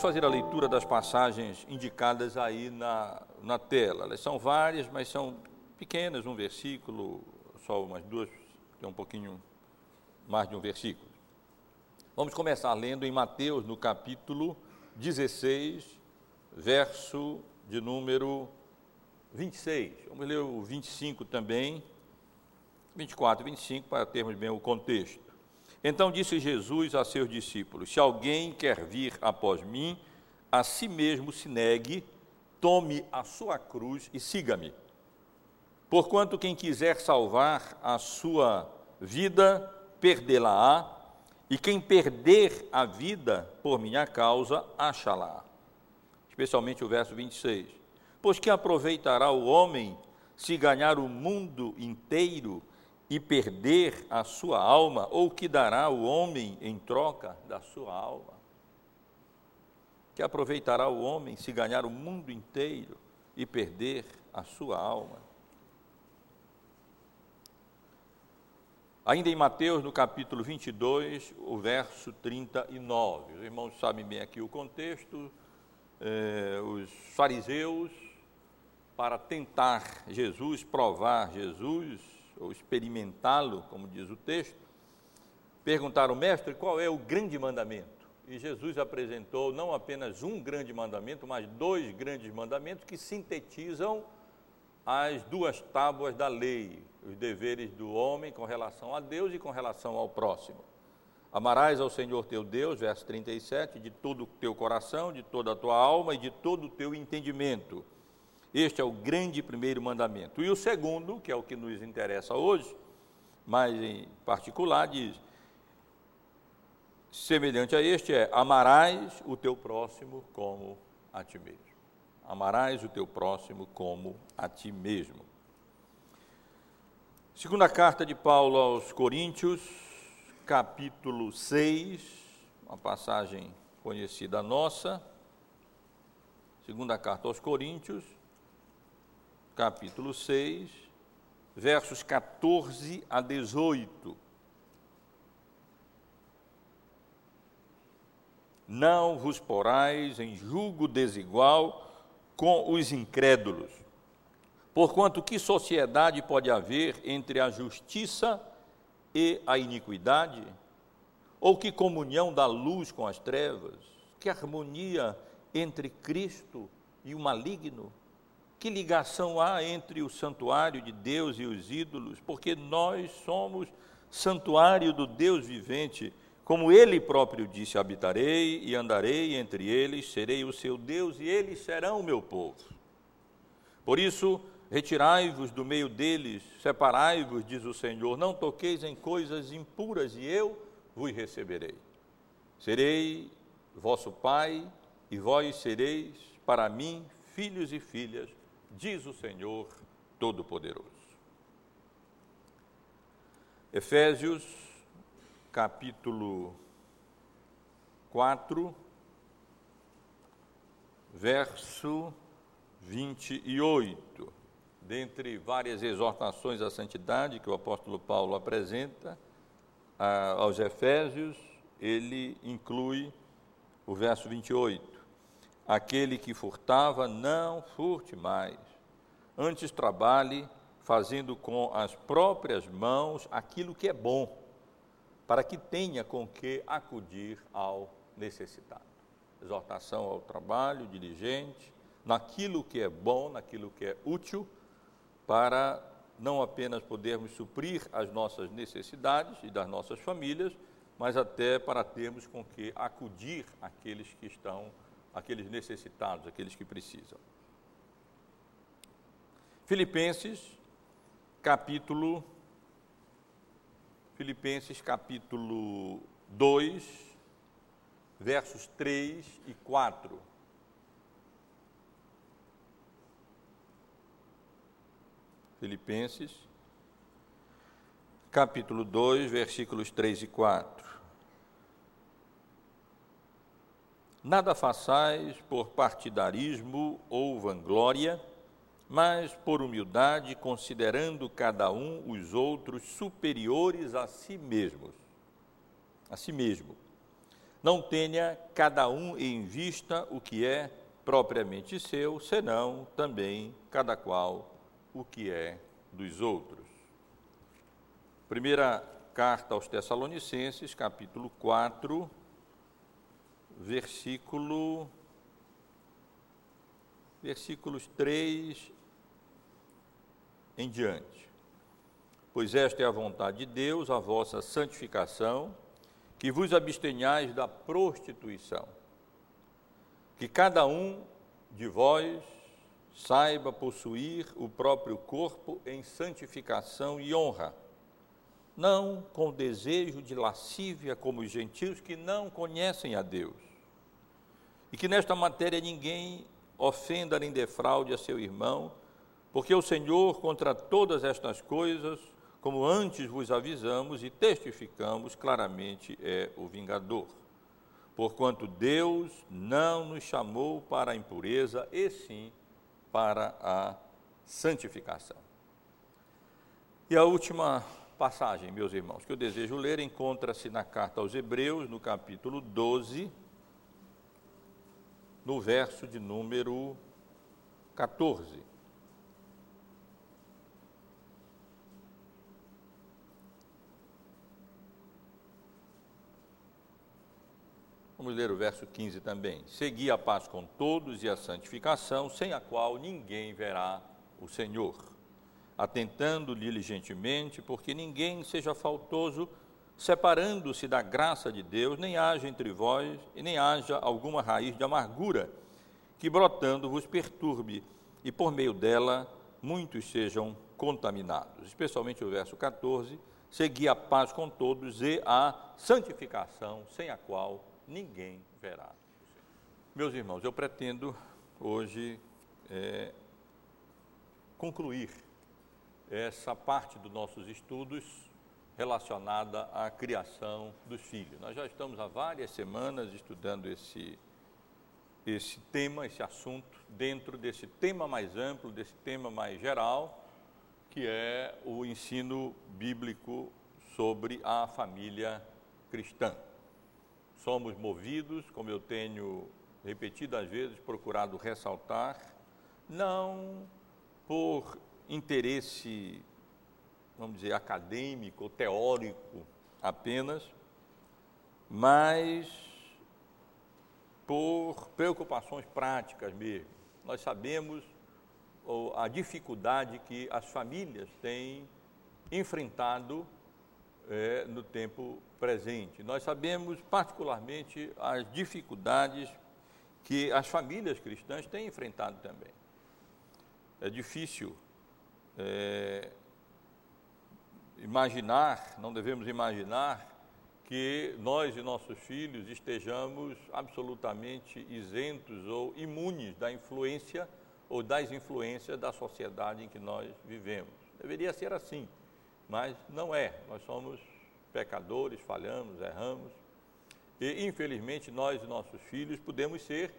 Vamos fazer a leitura das passagens indicadas aí na, na tela. Elas são várias, mas são pequenas, um versículo, só umas duas, tem um pouquinho mais de um versículo. Vamos começar lendo em Mateus, no capítulo 16, verso de número 26. Vamos ler o 25 também, 24 e 25, para termos bem o contexto. Então disse Jesus a seus discípulos: Se alguém quer vir após mim, a si mesmo se negue, tome a sua cruz e siga-me. Porquanto quem quiser salvar a sua vida, perdê-la-á, e quem perder a vida por minha causa, achá-la. Especialmente o verso 26. Pois que aproveitará o homem se ganhar o mundo inteiro e perder a sua alma, ou que dará o homem em troca da sua alma? Que aproveitará o homem se ganhar o mundo inteiro e perder a sua alma? Ainda em Mateus, no capítulo 22, o verso 39. Os irmãos sabem bem aqui o contexto. Eh, os fariseus, para tentar Jesus, provar Jesus, ou experimentá-lo, como diz o texto, perguntaram, mestre, qual é o grande mandamento? E Jesus apresentou não apenas um grande mandamento, mas dois grandes mandamentos que sintetizam as duas tábuas da lei, os deveres do homem com relação a Deus e com relação ao próximo. Amarás ao Senhor teu Deus, verso 37, de todo o teu coração, de toda a tua alma e de todo o teu entendimento este é o grande primeiro mandamento. E o segundo, que é o que nos interessa hoje, mais em particular, diz: semelhante a este é: amarás o teu próximo como a ti mesmo. Amarás o teu próximo como a ti mesmo. Segunda carta de Paulo aos Coríntios, capítulo 6, uma passagem conhecida nossa. Segunda carta aos Coríntios, capítulo 6, versos 14 a 18. Não vos porais em julgo desigual com os incrédulos. Porquanto que sociedade pode haver entre a justiça e a iniquidade? Ou que comunhão da luz com as trevas? Que harmonia entre Cristo e o maligno? Que ligação há entre o santuário de Deus e os ídolos? Porque nós somos santuário do Deus vivente. Como ele próprio disse: habitarei e andarei entre eles, serei o seu Deus e eles serão o meu povo. Por isso, retirai-vos do meio deles, separai-vos, diz o Senhor, não toqueis em coisas impuras e eu vos receberei. Serei vosso pai e vós sereis para mim filhos e filhas diz o Senhor Todo-Poderoso. Efésios, capítulo 4, verso 28. Dentre várias exortações à santidade que o apóstolo Paulo apresenta aos Efésios, ele inclui o verso 28 Aquele que furtava, não furte mais. Antes trabalhe fazendo com as próprias mãos aquilo que é bom, para que tenha com que acudir ao necessitado. Exortação ao trabalho diligente, naquilo que é bom, naquilo que é útil, para não apenas podermos suprir as nossas necessidades e das nossas famílias, mas até para termos com que acudir aqueles que estão aqueles necessitados, aqueles que precisam. Filipenses, capítulo Filipenses capítulo 2, versos 3 e 4. Filipenses, capítulo 2, versículos 3 e 4. Nada façais por partidarismo ou vanglória, mas por humildade, considerando cada um os outros superiores a si mesmos, a si mesmo. não tenha cada um em vista o que é propriamente seu, senão também cada qual o que é dos outros. Primeira carta aos Tessalonicenses, capítulo 4, versículo versículos 3 em diante. Pois esta é a vontade de Deus, a vossa santificação, que vos abstenhais da prostituição. Que cada um de vós saiba possuir o próprio corpo em santificação e honra, não com desejo de lascívia como os gentios que não conhecem a Deus. E que nesta matéria ninguém ofenda nem defraude a seu irmão, porque o Senhor contra todas estas coisas como antes vos avisamos e testificamos claramente, é o vingador. Porquanto Deus não nos chamou para a impureza, e sim para a santificação. E a última passagem, meus irmãos, que eu desejo ler, encontra-se na carta aos Hebreus, no capítulo 12, no verso de número 14. Vamos ler o verso 15 também. Segui a paz com todos e a santificação, sem a qual ninguém verá o Senhor. Atentando diligentemente, porque ninguém seja faltoso, separando-se da graça de Deus, nem haja entre vós e nem haja alguma raiz de amargura, que brotando vos perturbe, e por meio dela muitos sejam contaminados. Especialmente o verso 14: segui a paz com todos e a santificação, sem a qual ninguém verá. Meus irmãos, eu pretendo hoje é, concluir essa parte dos nossos estudos relacionada à criação dos filhos. Nós já estamos há várias semanas estudando esse, esse tema, esse assunto, dentro desse tema mais amplo, desse tema mais geral, que é o ensino bíblico sobre a família cristã somos movidos, como eu tenho repetidas vezes procurado ressaltar, não por interesse, vamos dizer, acadêmico teórico apenas, mas por preocupações práticas mesmo. Nós sabemos a dificuldade que as famílias têm enfrentado é, no tempo presente. Nós sabemos particularmente as dificuldades que as famílias cristãs têm enfrentado também. É difícil é, imaginar, não devemos imaginar, que nós e nossos filhos estejamos absolutamente isentos ou imunes da influência ou das influências da sociedade em que nós vivemos. Deveria ser assim, mas não é. Nós somos pecadores, falhamos, erramos. E, infelizmente, nós e nossos filhos podemos ser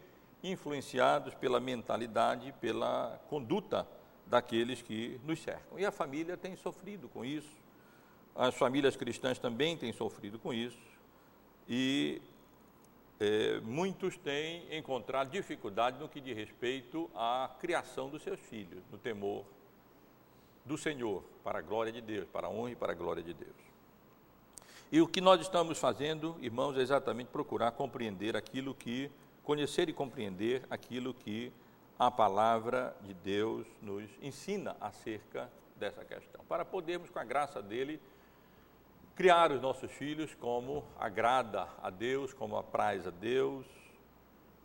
influenciados pela mentalidade, pela conduta daqueles que nos cercam. E a família tem sofrido com isso, as famílias cristãs também têm sofrido com isso, e é, muitos têm encontrado dificuldade no que diz respeito à criação dos seus filhos, no temor do Senhor, para a glória de Deus, para a honra e para a glória de Deus. E o que nós estamos fazendo, irmãos, é exatamente procurar compreender aquilo que, conhecer e compreender aquilo que a palavra de Deus nos ensina acerca dessa questão, para podermos, com a graça dele, criar os nossos filhos como agrada a Deus, como apraz a Deus,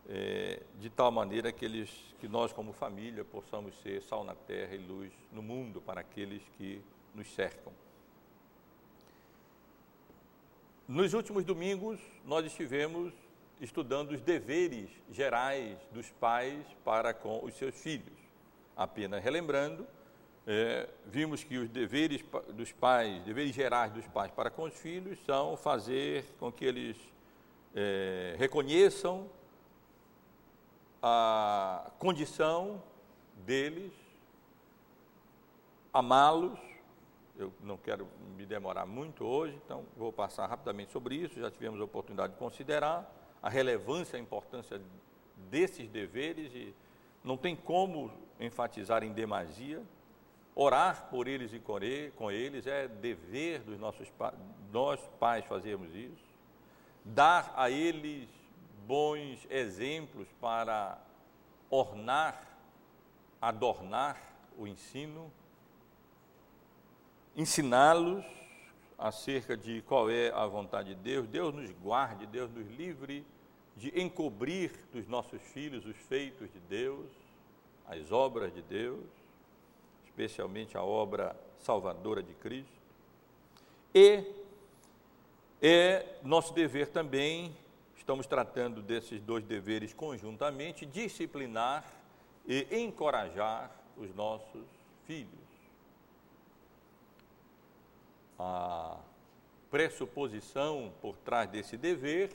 é, de tal maneira que, eles, que nós, como família, possamos ser sal na terra e luz no mundo para aqueles que nos cercam. Nos últimos domingos, nós estivemos estudando os deveres gerais dos pais para com os seus filhos. Apenas relembrando, é, vimos que os deveres dos pais, deveres gerais dos pais para com os filhos são fazer com que eles é, reconheçam a condição deles, amá-los eu não quero me demorar muito hoje, então vou passar rapidamente sobre isso. Já tivemos a oportunidade de considerar a relevância, a importância desses deveres e não tem como enfatizar em demasia. Orar por eles e com eles é dever dos nossos nós pais fazermos isso. Dar a eles bons exemplos para ornar, adornar o ensino, ensiná-los acerca de qual é a vontade de Deus. Deus nos guarde, Deus nos livre de encobrir dos nossos filhos os feitos de Deus, as obras de Deus, especialmente a obra salvadora de Cristo. E é nosso dever também, estamos tratando desses dois deveres conjuntamente, disciplinar e encorajar os nossos filhos. A pressuposição por trás desse dever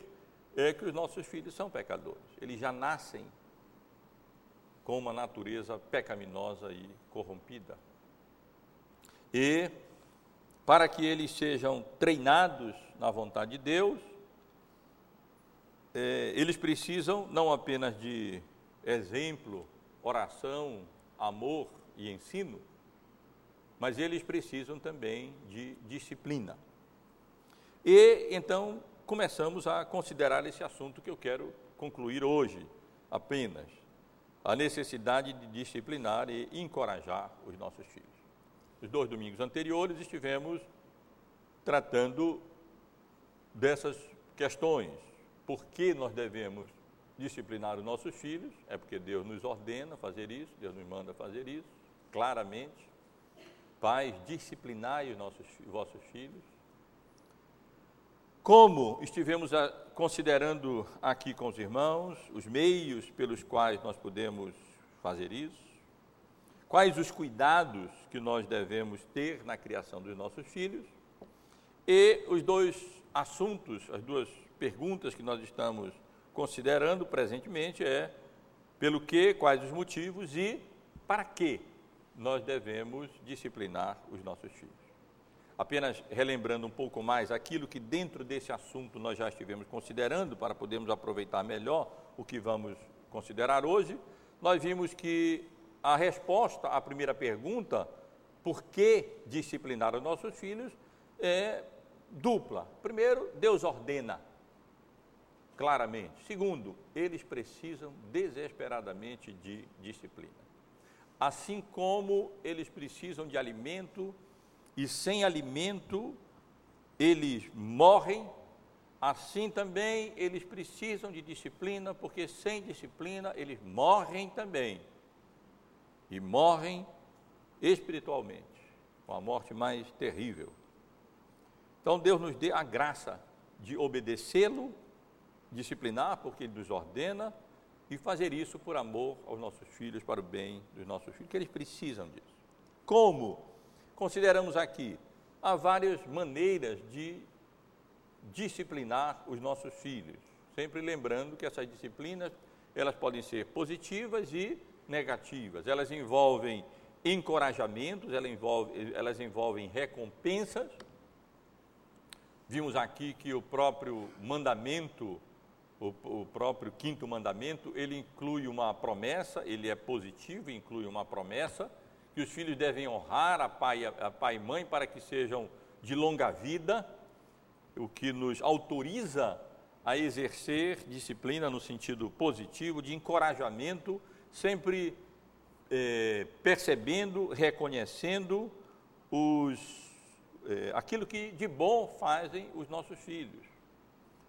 é que os nossos filhos são pecadores. Eles já nascem com uma natureza pecaminosa e corrompida. E para que eles sejam treinados na vontade de Deus, é, eles precisam não apenas de exemplo, oração, amor e ensino, mas eles precisam também de disciplina. E então começamos a considerar esse assunto que eu quero concluir hoje apenas, a necessidade de disciplinar e encorajar os nossos filhos. Os dois domingos anteriores estivemos tratando dessas questões. Por que nós devemos disciplinar os nossos filhos? É porque Deus nos ordena fazer isso, Deus nos manda fazer isso, claramente. Pais, disciplinai os nossos, vossos filhos. Como estivemos considerando aqui com os irmãos, os meios pelos quais nós podemos fazer isso, quais os cuidados que nós devemos ter na criação dos nossos filhos, e os dois assuntos, as duas perguntas que nós estamos considerando presentemente é pelo que, quais os motivos e para que nós devemos disciplinar os nossos filhos apenas relembrando um pouco mais aquilo que dentro desse assunto nós já estivemos considerando para podermos aproveitar melhor o que vamos considerar hoje, nós vimos que a resposta à primeira pergunta, por que disciplinar os nossos filhos, é dupla. Primeiro, Deus ordena claramente. Segundo, eles precisam desesperadamente de disciplina. Assim como eles precisam de alimento e sem alimento eles morrem, assim também eles precisam de disciplina, porque sem disciplina eles morrem também. E morrem espiritualmente, com a morte mais terrível. Então Deus nos dê a graça de obedecê-lo, disciplinar, porque Ele nos ordena, e fazer isso por amor aos nossos filhos, para o bem dos nossos filhos, que eles precisam disso. Como? Consideramos aqui, há várias maneiras de disciplinar os nossos filhos, sempre lembrando que essas disciplinas, elas podem ser positivas e negativas. Elas envolvem encorajamentos, elas envolvem, elas envolvem recompensas. Vimos aqui que o próprio mandamento, o, o, próprio quinto mandamento, ele inclui uma promessa, ele é positivo, inclui uma promessa que os filhos devem honrar a pai, a pai e mãe para que sejam de longa vida, o que nos autoriza a exercer disciplina no sentido positivo, de encorajamento, sempre eh, percebendo, reconhecendo os, eh, aquilo que de bom fazem os nossos filhos.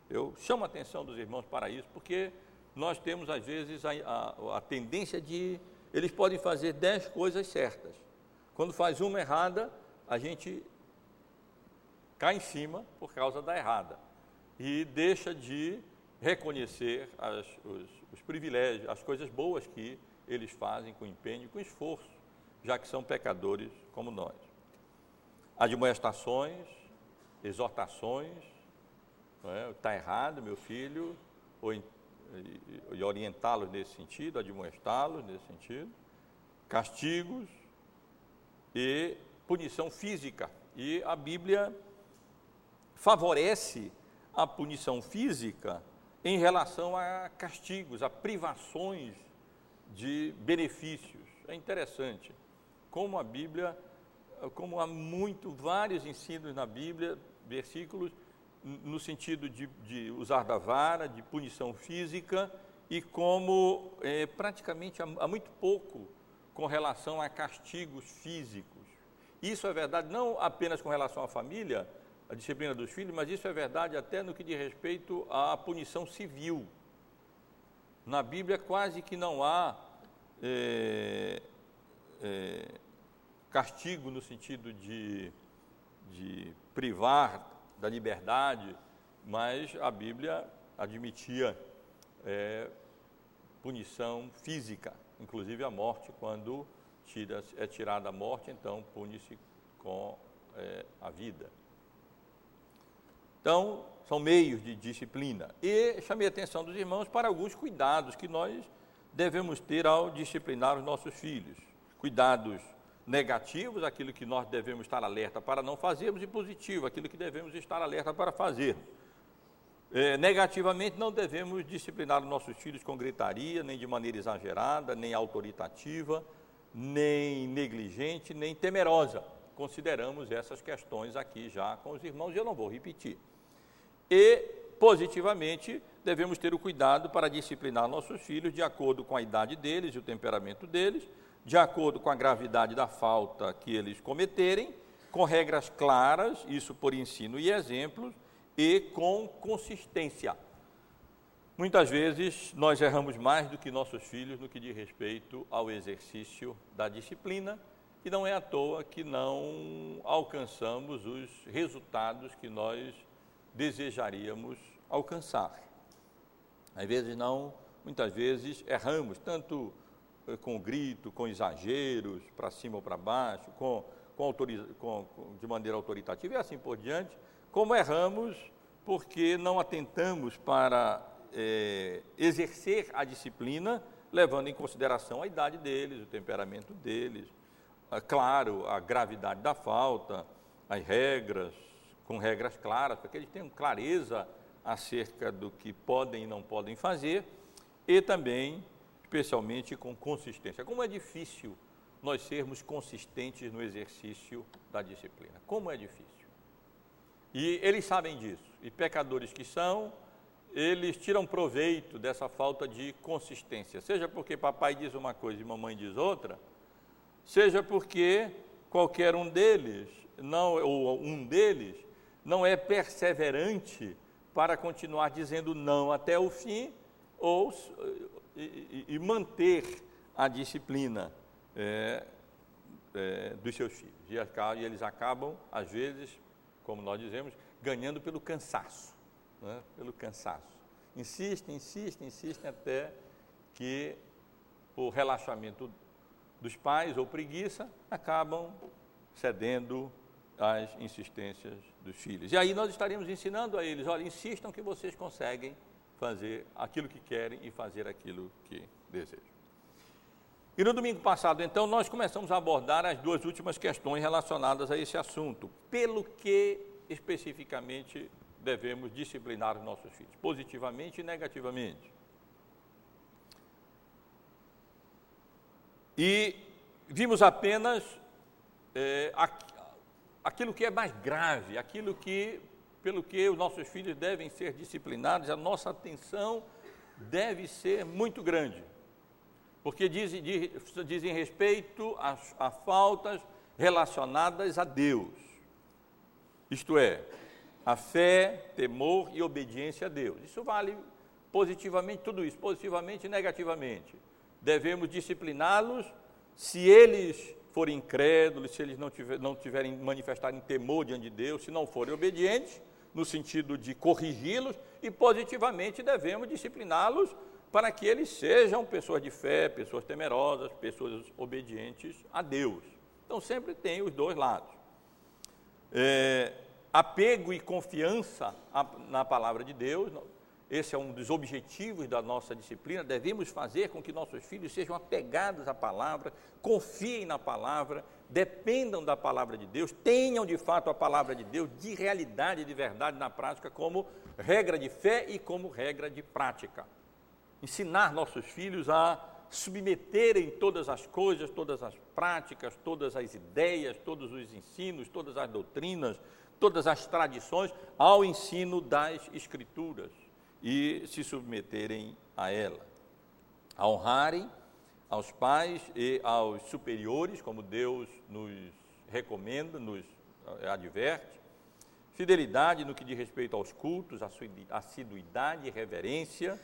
Eu chamo a atenção dos irmãos para isso, porque nós temos, às vezes, a, a, a tendência de eles podem fazer dez coisas certas. Quando faz uma errada, a gente cai em cima por causa da errada e deixa de reconhecer as, os, os privilégios, as coisas boas que eles fazem com empenho e com esforço, já que são pecadores como nós. Admoestações, exortações, está é? errado, meu filho, ou e orientá-los nesse sentido, admoestá-los nesse sentido, castigos e punição física, E a Bíblia favorece a punição física em relação a castigos, a privações de benefícios. É interessante como a Bíblia, como há muito, vários ensinos na Bíblia, versículos, no sentido de, de usar da vara, de punição física, e como é, praticamente há, há muito pouco com relação a castigos físicos. Isso é verdade não apenas com relação à família, a disciplina dos filhos, mas isso é verdade até no que diz respeito à punição civil. Na Bíblia quase que não há é, é, castigo no sentido de, de privar da liberdade, mas a Bíblia admitia é, punição física, inclusive a morte, quando tira, é tirada a morte, então pune-se com é, a vida. Então, são meios de disciplina. E chamei a atenção dos irmãos para alguns cuidados que nós devemos ter ao disciplinar os nossos filhos. Cuidados negativos, aquilo que nós devemos estar alerta para não fazermos, e positivo, aquilo que devemos estar alerta para fazer. É, negativamente, não devemos disciplinar os nossos filhos com gritaria, nem de maneira exagerada, nem autoritativa, nem negligente, nem temerosa. Consideramos essas questões aqui já com os irmãos e eu não vou repetir. E, positivamente, devemos ter o cuidado para disciplinar nossos filhos de acordo com a idade deles e o temperamento deles, de acordo com a gravidade da falta que eles cometerem, com regras claras, isso por ensino e exemplos, e com consistência. Muitas vezes nós erramos mais do que nossos filhos no que diz respeito ao exercício da disciplina, e não é à toa que não alcançamos os resultados que nós desejaríamos alcançar. Às vezes não, muitas vezes erramos, tanto com grito, com exageros, para cima ou para baixo, com, com, com, de maneira autoritativa e assim por diante, como erramos porque não atentamos para é, exercer a disciplina, levando em consideração a idade deles, o temperamento deles, a, claro, a gravidade da falta, as regras, com regras claras, para que eles tenham clareza acerca do que podem e não podem fazer, e também, especialmente, com consistência. Como é difícil nós sermos consistentes no exercício da disciplina. Como é difícil. E eles sabem disso. E pecadores que são, eles tiram proveito dessa falta de consistência. Seja porque papai diz uma coisa e mamãe diz outra, seja porque qualquer um deles, não ou um deles, não é perseverante para continuar dizendo não até o fim ou e, e manter a disciplina é, é, dos seus filhos. E, eles acabam, às vezes, como nós dizemos, ganhando pelo cansaço, né? pelo cansaço. Insistem, insistem, insistem até que, por relaxamento dos pais ou preguiça, acabam cedendo às insistências dos filhos. E aí nós estaríamos ensinando a eles, olha, insistam que vocês conseguem fazer aquilo que querem e fazer aquilo que desejam. E no domingo passado, então, nós começamos a abordar as duas últimas questões relacionadas a esse assunto. Pelo que especificamente devemos disciplinar os nossos filhos, positivamente e negativamente. E vimos apenas é, aquilo que é mais grave, aquilo que, pelo que os nossos filhos devem ser disciplinados, a nossa atenção deve ser muito grande porque dizem, dizem respeito a, a faltas relacionadas a Deus. Isto é, a fé, temor e obediência a Deus. Isso vale positivamente, tudo isso, positivamente e negativamente. Devemos discipliná-los se eles forem incrédulos, se eles não, tiver, não tiverem manifestarem temor diante de Deus, se não forem obedientes, no sentido de corrigi-los, e positivamente devemos discipliná-los para que eles sejam pessoas de fé, pessoas temerosas, pessoas obedientes a Deus. Então sempre tem os dois lados. É, apego e confiança na palavra de Deus, esse é um dos objetivos da nossa disciplina, devemos fazer com que nossos filhos sejam apegados à palavra, confiem na palavra, dependam da palavra de Deus, tenham de fato a palavra de Deus de realidade, de verdade na prática, como regra de fé e como regra de prática. Ensinar nossos filhos a submeterem todas as coisas, todas as práticas, todas as ideias, todos os ensinos, todas as doutrinas, todas as tradições ao ensino das Escrituras e se submeterem a ela. A honrarem aos pais e aos superiores, como Deus nos recomenda, nos eh, adverte. Fidelidade no que diz respeito aos cultos, assiduidade e reverência.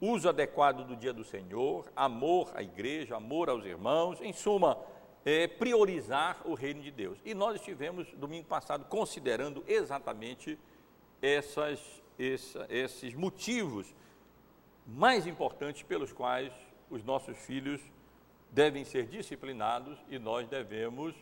Uso adequado do dia do Senhor, amor à igreja, amor aos irmãos. Em suma, é, priorizar o reino de Deus. E nós estivemos, domingo passado, considerando exatamente essas essa, esses motivos mais importantes pelos quais os nossos filhos devem ser disciplinados e nós devemos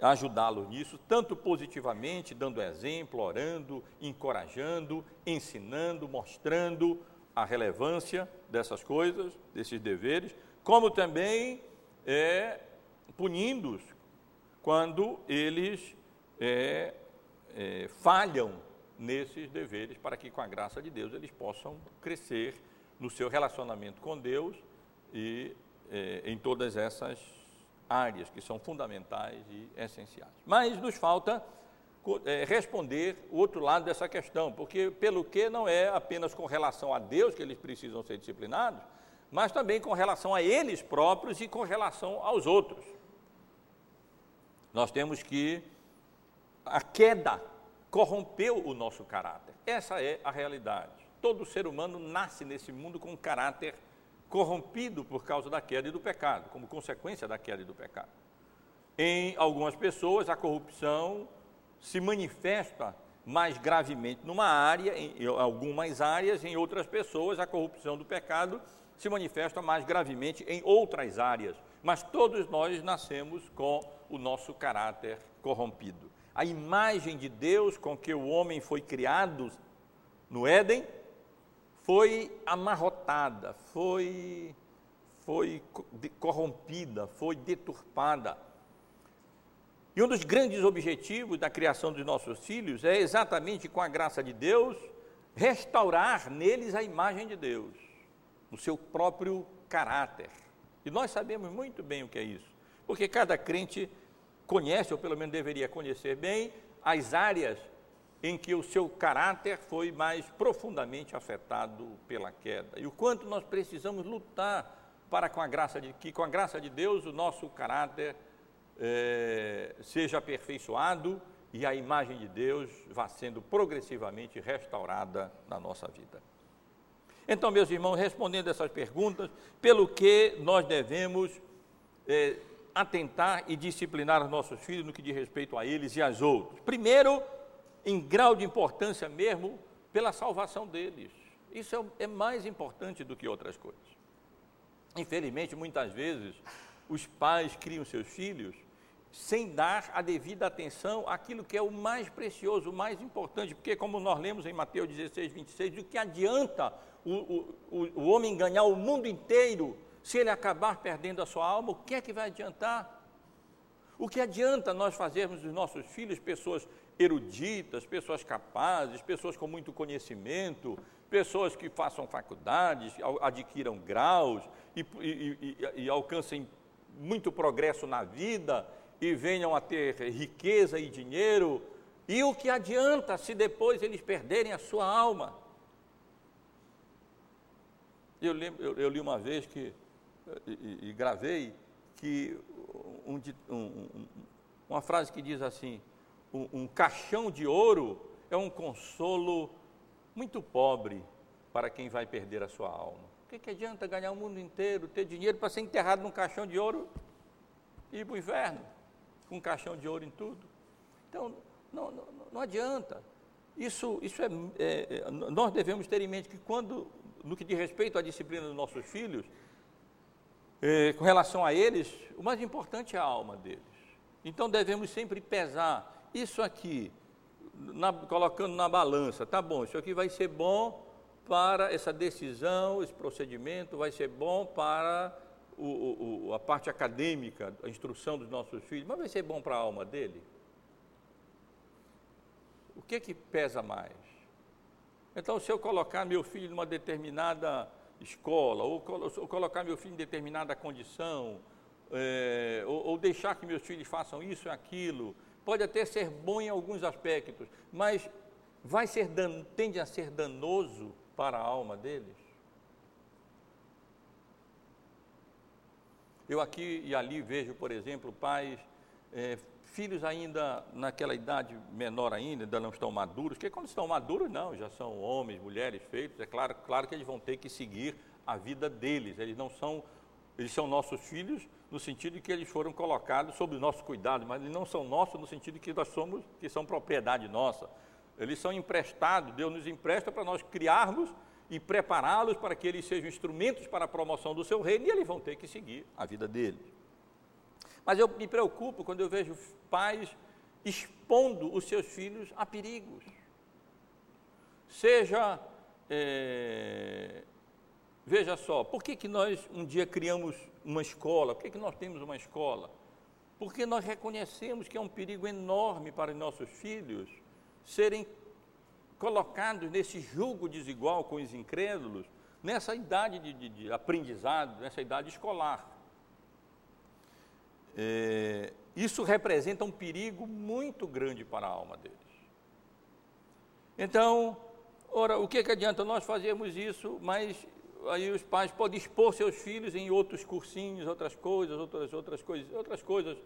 ajudá-los nisso, tanto positivamente, dando exemplo, orando, encorajando, ensinando, mostrando a relevância dessas coisas, desses deveres, como também é, punindo-os quando eles é, é, falham nesses deveres, para que, com a graça de Deus, eles possam crescer no seu relacionamento com Deus e eh, em todas essas áreas que são fundamentais e essenciais. Mas nos falta eh, responder o outro lado dessa questão, porque pelo que não é apenas com relação a Deus que eles precisam ser disciplinados, mas também com relação a eles próprios e com relação aos outros. Nós temos que a queda corrompeu o nosso caráter. Essa é a realidade. Todo ser humano nasce nesse mundo com um caráter corrompido por causa da queda e do pecado, como consequência da queda e do pecado. Em algumas pessoas, a corrupção se manifesta mais gravemente numa área, em algumas áreas, em outras pessoas, a corrupção do pecado se manifesta mais gravemente em outras áreas. Mas todos nós nascemos com o nosso caráter corrompido a imagem de Deus com que o homem foi criado no Éden foi amarrotada, foi, foi corrompida, foi deturpada. E um dos grandes objetivos da criação dos nossos filhos é exatamente com a graça de Deus restaurar neles a imagem de Deus, o seu próprio caráter. E nós sabemos muito bem o que é isso, porque cada crente conhece, ou pelo menos deveria conhecer bem, as áreas em que o seu caráter foi mais profundamente afetado pela queda. E o quanto nós precisamos lutar para com a graça de que com a graça de Deus o nosso caráter é, seja aperfeiçoado e a imagem de Deus vá sendo progressivamente restaurada na nossa vida. Então, meus irmãos, respondendo essas perguntas, pelo que nós devemos é, atentar e disciplinar os nossos filhos no que diz respeito a eles e aos outros. Primeiro, em grau de importância mesmo, pela salvação deles. Isso é, é mais importante do que outras coisas. Infelizmente, muitas vezes, os pais criam seus filhos sem dar a devida atenção àquilo que é o mais precioso, o mais importante, porque, como nós lemos em Mateus 16, 26, o que adianta o, o, o homem ganhar o mundo inteiro se ele acabar perdendo a sua alma, o que é que vai adiantar? O que adianta nós fazermos dos nossos filhos pessoas eruditas, pessoas capazes, pessoas com muito conhecimento, pessoas que façam faculdades, adquiram graus e, e, e, e alcancem muito progresso na vida e venham a ter riqueza e dinheiro? E o que adianta se depois eles perderem a sua alma? Eu, lembro, eu, eu li uma vez que e, e gravei, que um, um, uma frase que diz assim: um, um caixão de ouro é um consolo muito pobre para quem vai perder a sua alma. O que, que adianta ganhar o mundo inteiro, ter dinheiro para ser enterrado num caixão de ouro e ir para o inferno, com um caixão de ouro em tudo? Então, não, não, não adianta. Isso, isso é, é, é, nós devemos ter em mente que quando, no que diz respeito à disciplina dos nossos filhos, eh, com relação a eles, o mais importante é a alma deles. Então devemos sempre pesar isso aqui, na, colocando na balança, tá bom, isso aqui vai ser bom para essa decisão, esse procedimento vai ser bom para o, o, a parte acadêmica, a instrução dos nossos filhos, mas vai ser bom para a alma dele? O que que pesa mais? Então, se eu colocar meu filho numa determinada escola, ou, ou colocar meu filho em determinada condição, é, ou, ou deixar que meus filhos façam isso e aquilo, pode até ser bom em alguns aspectos, mas vai ser dan, tende a ser danoso para a alma deles? Eu aqui e ali vejo, por exemplo, pais, é, filhos ainda naquela idade menor ainda, ainda não estão maduros, porque quando estão maduros, não, já são homens, mulheres feitos, é claro, claro que eles vão ter que seguir a vida deles, eles não são, eles são nossos filhos no sentido de que eles foram colocados sob o nosso cuidado, mas eles não são nossos no sentido de que nós somos, que são propriedade nossa. Eles são emprestados, Deus nos empresta para nós criarmos e prepará-los para que eles sejam instrumentos para a promoção do seu reino e eles vão ter que seguir a vida deles. Mas eu me preocupo quando eu vejo pais expondo os seus filhos a perigos. Seja, é, veja só, por que, que nós um dia criamos uma escola? Por que, que nós temos uma escola? Porque nós reconhecemos que é um perigo enorme para os nossos filhos serem colocados nesse julgo desigual com os incrédulos, nessa idade de, de, de aprendizado, nessa idade escolar. É, isso representa um perigo muito grande para a alma deles. Então, ora, o que, que adianta nós fazermos isso, mas aí os pais podem expor seus filhos em outros cursinhos, outras coisas, outras, outras coisas, outras coisas,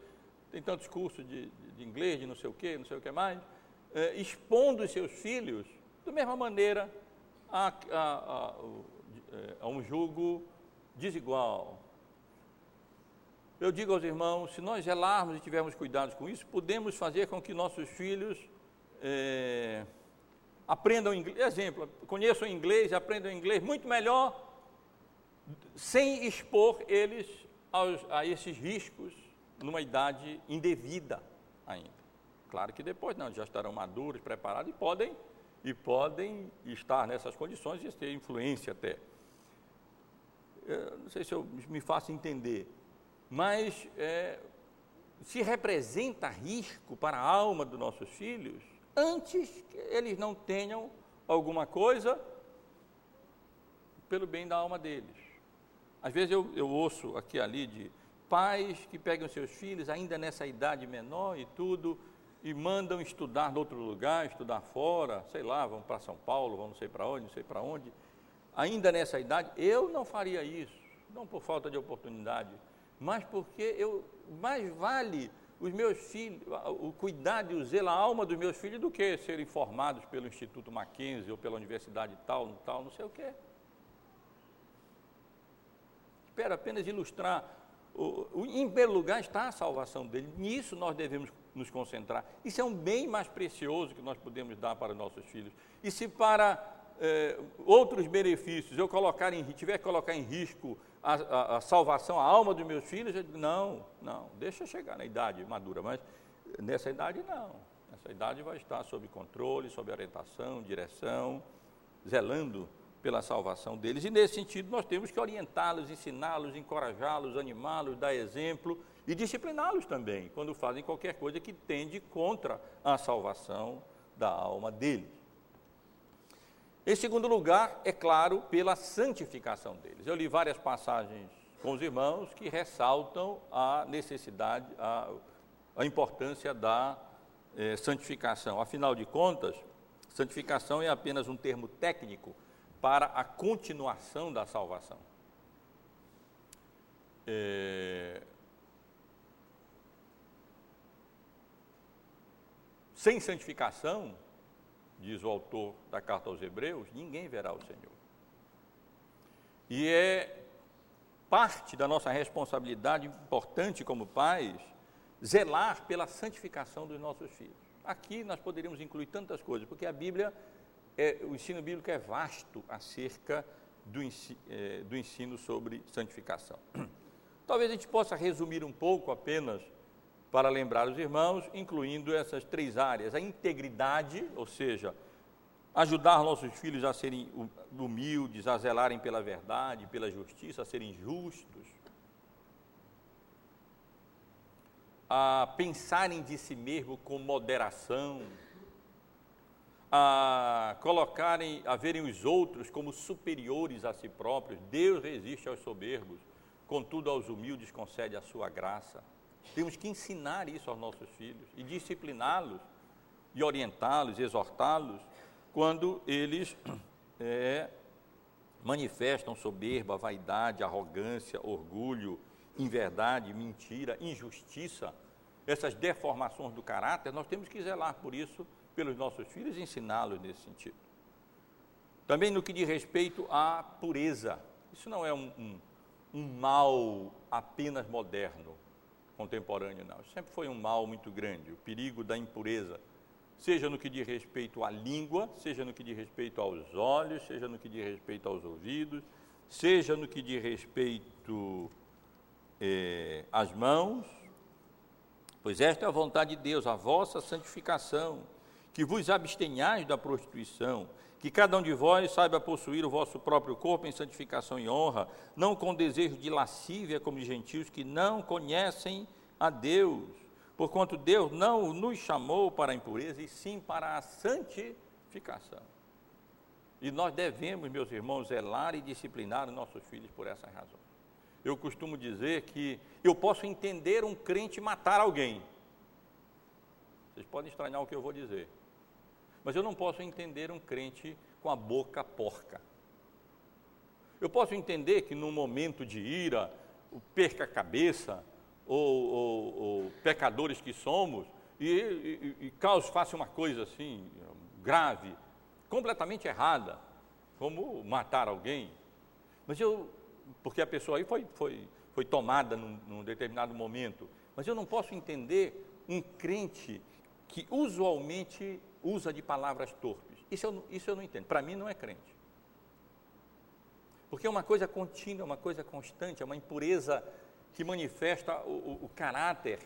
tem tantos cursos de, de inglês, de não sei o que, não sei o que mais, é, expondo seus filhos, da mesma maneira, a, a, a, é, a um julgo desigual. Eu digo aos irmãos, se nós zelarmos e tivermos cuidado com isso, podemos fazer com que nossos filhos é, aprendam inglês. Exemplo, conheçam inglês, aprendam inglês muito melhor, sem expor eles aos, a esses riscos numa idade indevida ainda. Claro que depois não, já estarão maduros, preparados e podem, e podem estar nessas condições e ter influência até. Eu não sei se eu me faço entender, mas é, se representa risco para a alma dos nossos filhos antes que eles não tenham alguma coisa pelo bem da alma deles. Às vezes eu, eu ouço aqui ali de pais que pegam seus filhos ainda nessa idade menor e tudo, e mandam estudar em outro lugar, estudar fora, sei lá, vão para São Paulo, vão não sei para onde, não sei para onde. Ainda nessa idade, eu não faria isso, não por falta de oportunidade, mas porque eu mais vale os meus filhos, o cuidado e o zelo, a alma dos meus filhos do que serem formados pelo Instituto Mackenzie ou pela universidade tal, tal, não sei o quê. Espero apenas ilustrar. O, em primeiro lugar está a salvação dele, nisso nós devemos nos concentrar. Isso é um bem mais precioso que nós podemos dar para nossos filhos. E se para eh, outros benefícios eu colocar em, tiver que colocar em risco a, a, a, salvação, a alma dos meus filhos, eu digo, não, não, deixa chegar na idade madura, mas nessa idade não. Nessa idade vai estar sob controle, sob orientação, direção, zelando pela salvação deles. E nesse sentido nós temos que orientá-los, ensiná-los, encorajá-los, animá-los, dar exemplo e discipliná-los também, quando fazem qualquer coisa que tende contra a salvação da alma deles. Em segundo lugar, é claro, pela santificação deles. Eu li várias passagens com os irmãos que ressaltam a necessidade, a, a importância da eh, santificação. Afinal de contas, santificação é apenas um termo técnico para a continuação da salvação. É, Sem santificação, diz o autor da carta aos Hebreus, ninguém verá o Senhor. E é parte da nossa responsabilidade importante como pais zelar pela santificação dos nossos filhos. Aqui nós poderíamos incluir tantas coisas, porque a Bíblia, é, o ensino bíblico é vasto acerca do é, do ensino sobre santificação. Talvez a gente possa resumir um pouco apenas para lembrar os irmãos, incluindo essas três áreas: a integridade, ou seja, ajudar nossos filhos a serem humildes, a zelarem pela verdade, pela justiça, a serem justos, a pensarem de si mesmo com moderação, a colocarem, a verem os outros como superiores a si próprios. Deus resiste aos soberbos, contudo aos humildes concede a sua graça. Temos que ensinar isso aos nossos filhos e discipliná-los e orientá-los, exortá-los quando eles é, manifestam soberba, vaidade, arrogância, orgulho, inverdade, mentira, injustiça, essas deformações do caráter, nós temos que zelar por isso pelos nossos filhos e ensiná-los nesse sentido. Também no que diz respeito à pureza, isso não é um, um, um mal apenas moderno, contemporâneo, não. Sempre foi um mal muito grande, o perigo da impureza, seja no que diz respeito à língua, seja no que diz respeito aos olhos, seja no que diz respeito aos ouvidos, seja no que diz respeito eh, às mãos, pois esta é a vontade de Deus, a vossa santificação, que vos abstenhais da prostituição, que cada um de vós saiba possuir o vosso próprio corpo em santificação e honra, não com desejo de lascívia como gentios que não conhecem a Deus, porquanto Deus não nos chamou para a impureza, e sim para a santificação. E nós devemos, meus irmãos, zelar e disciplinar os nossos filhos por essa razão. Eu costumo dizer que eu posso entender um crente matar alguém. Vocês podem estranhar o que eu vou dizer. Mas eu não posso entender um crente com a boca porca. Eu posso entender que num momento de ira, perca a cabeça, ou, ou, ou pecadores que somos, e, e, e cause, faça uma coisa assim, grave, completamente errada, como matar alguém. Mas eu, porque a pessoa aí foi, foi, foi tomada num, num determinado momento, mas eu não posso entender um crente que usualmente usa de palavras torpes. Isso eu, isso eu não entendo. Para mim não é crente. Porque é uma coisa contínua, é uma coisa constante, é uma impureza que manifesta o, o, o caráter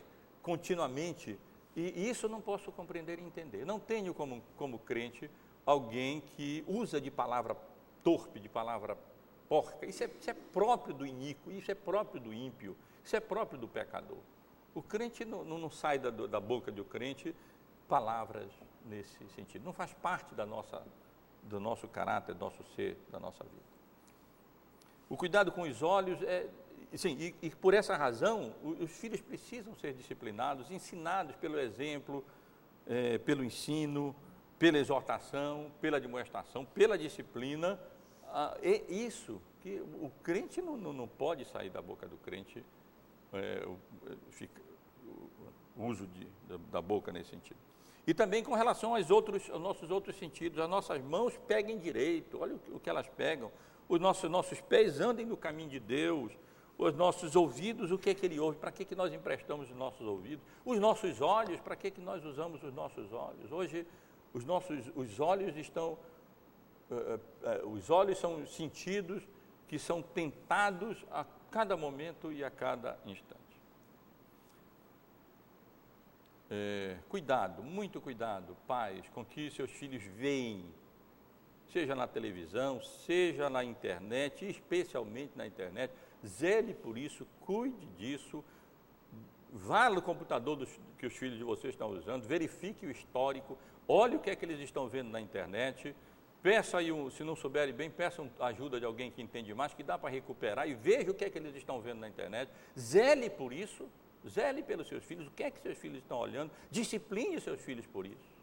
continuamente. E, isso eu não posso compreender e entender. Não tenho como, como crente alguém que usa de palavra torpe, de palavra porca. Isso é, isso é próprio do iníquo, isso é próprio do ímpio, isso é próprio do pecador. O crente não, não, não sai da, da boca do crente palavras nesse sentido. Não faz parte da nossa, do nosso caráter, do nosso ser, da nossa vida. O cuidado com os olhos é, sim, e, e por essa razão os filhos precisam ser disciplinados, ensinados pelo exemplo, é, pelo ensino, pela exortação, pela demonstração, pela disciplina. Ah, é isso que o crente não, não, não, pode sair da boca do crente é, o, fica, o, uso de, da, da boca nesse sentido. E também com relação aos, outros, aos nossos outros sentidos, as nossas mãos peguem direito, olha o, que elas pegam, os nossos, nossos pés andem no caminho de Deus, os nossos ouvidos, o que é que ele ouve, para que, que nós emprestamos os nossos ouvidos, os nossos olhos, para que, que nós usamos os nossos olhos. Hoje, os nossos os olhos estão, uh, uh, uh, os olhos são sentidos que são tentados a cada momento e a cada instante. É, cuidado, muito cuidado, pais, com que seus filhos veem, seja na televisão, seja na internet, especialmente na internet. Zele por isso, cuide disso. Vá no computador dos, que os filhos de vocês estão usando, verifique o histórico, olhe o que é que eles estão vendo na internet. Peça aí, se não souberem bem, peçam ajuda de alguém que entende mais, que dá para recuperar e veja o que é que eles estão vendo na internet. Zele por isso, Zele pelos seus filhos, o que é que seus filhos estão olhando, discipline seus filhos por isso.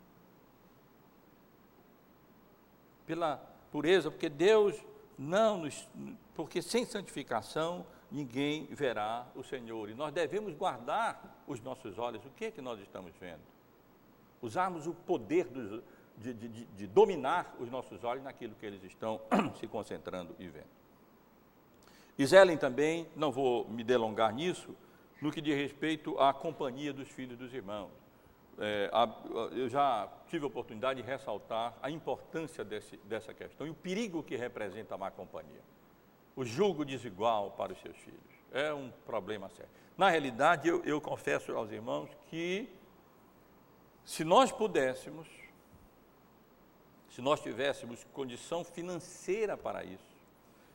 Pela pureza, porque Deus não nos. Porque sem santificação ninguém verá o Senhor. E nós devemos guardar os nossos olhos. O que é que nós estamos vendo? Usarmos o poder dos, de, de, de, dominar os nossos olhos naquilo que eles estão se concentrando e vendo. Zelem também, não vou me delongar nisso, no que diz respeito à companhia dos filhos dos irmãos. É, a, eu já tive a oportunidade de ressaltar a importância desse, dessa questão e o perigo que representa a má companhia. O julgo desigual para os seus filhos. É um problema sério. Na realidade, eu, eu confesso aos irmãos que se nós pudéssemos, se nós tivéssemos condição financeira para isso,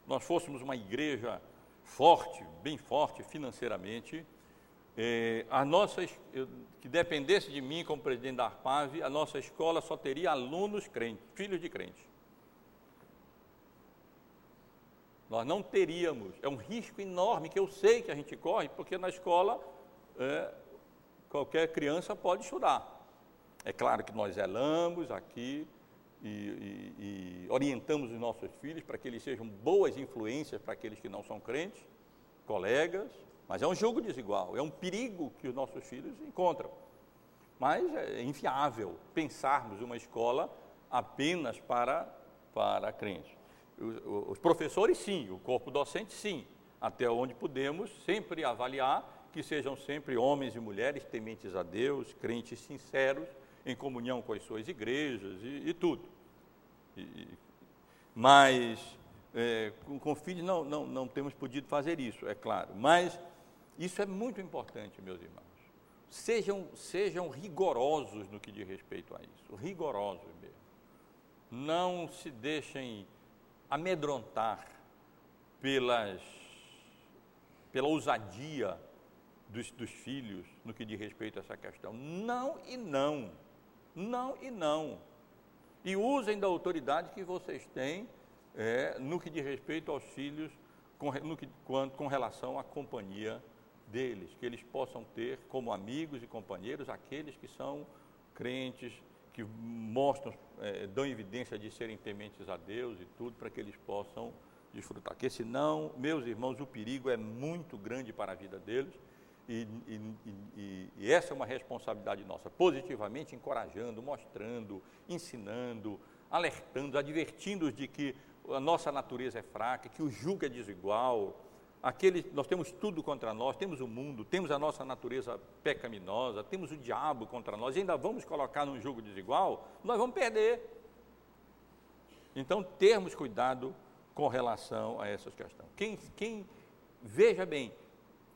nós fôssemos uma igreja forte, bem forte financeiramente, eh, a nossa, que dependesse de mim como presidente da ARPAV, a nossa escola só teria alunos crentes, filhos de crentes. Nós não teríamos, é um risco enorme que eu sei que a gente corre, porque na escola é, qualquer criança pode estudar. É claro que nós zelamos aqui e, e, e orientamos os nossos filhos para que eles sejam boas influências para aqueles que não são crentes, colegas, mas é um jogo desigual, é um perigo que os nossos filhos encontram. Mas é inviável pensarmos uma escola apenas para, para crentes. Os professores, sim, o corpo docente, sim, até onde podemos sempre avaliar que sejam sempre homens e mulheres tementes a Deus, crentes sinceros, em comunhão com as suas igrejas e, e tudo. E, mas é, com, com filhos não, não, não temos podido fazer isso, é claro. Mas isso é muito importante, meus irmãos. Sejam, sejam rigorosos no que diz respeito a isso, rigorosos mesmo. Não se deixem amedrontar pelas, pela ousadia dos, dos filhos no que diz respeito a essa questão. Não e não. Não e não. E usem da autoridade que vocês têm é, no que diz respeito aos filhos com, no que, com relação à companhia deles, que eles possam ter como amigos e companheiros aqueles que são crentes, que mostram, é, dão evidência de serem tementes a Deus e tudo, para que eles possam desfrutar. Porque senão, meus irmãos, o perigo é muito grande para a vida deles e, e, e, e essa é uma responsabilidade nossa, positivamente encorajando, mostrando, ensinando, alertando, advertindo-os de que a nossa natureza é fraca, que o jugo é desigual, aquele, nós temos tudo contra nós, temos o mundo, temos a nossa natureza pecaminosa, temos o diabo contra nós, e ainda vamos colocar num jogo desigual, nós vamos perder. Então, termos cuidado com relação a essas questões. Quem, quem veja bem,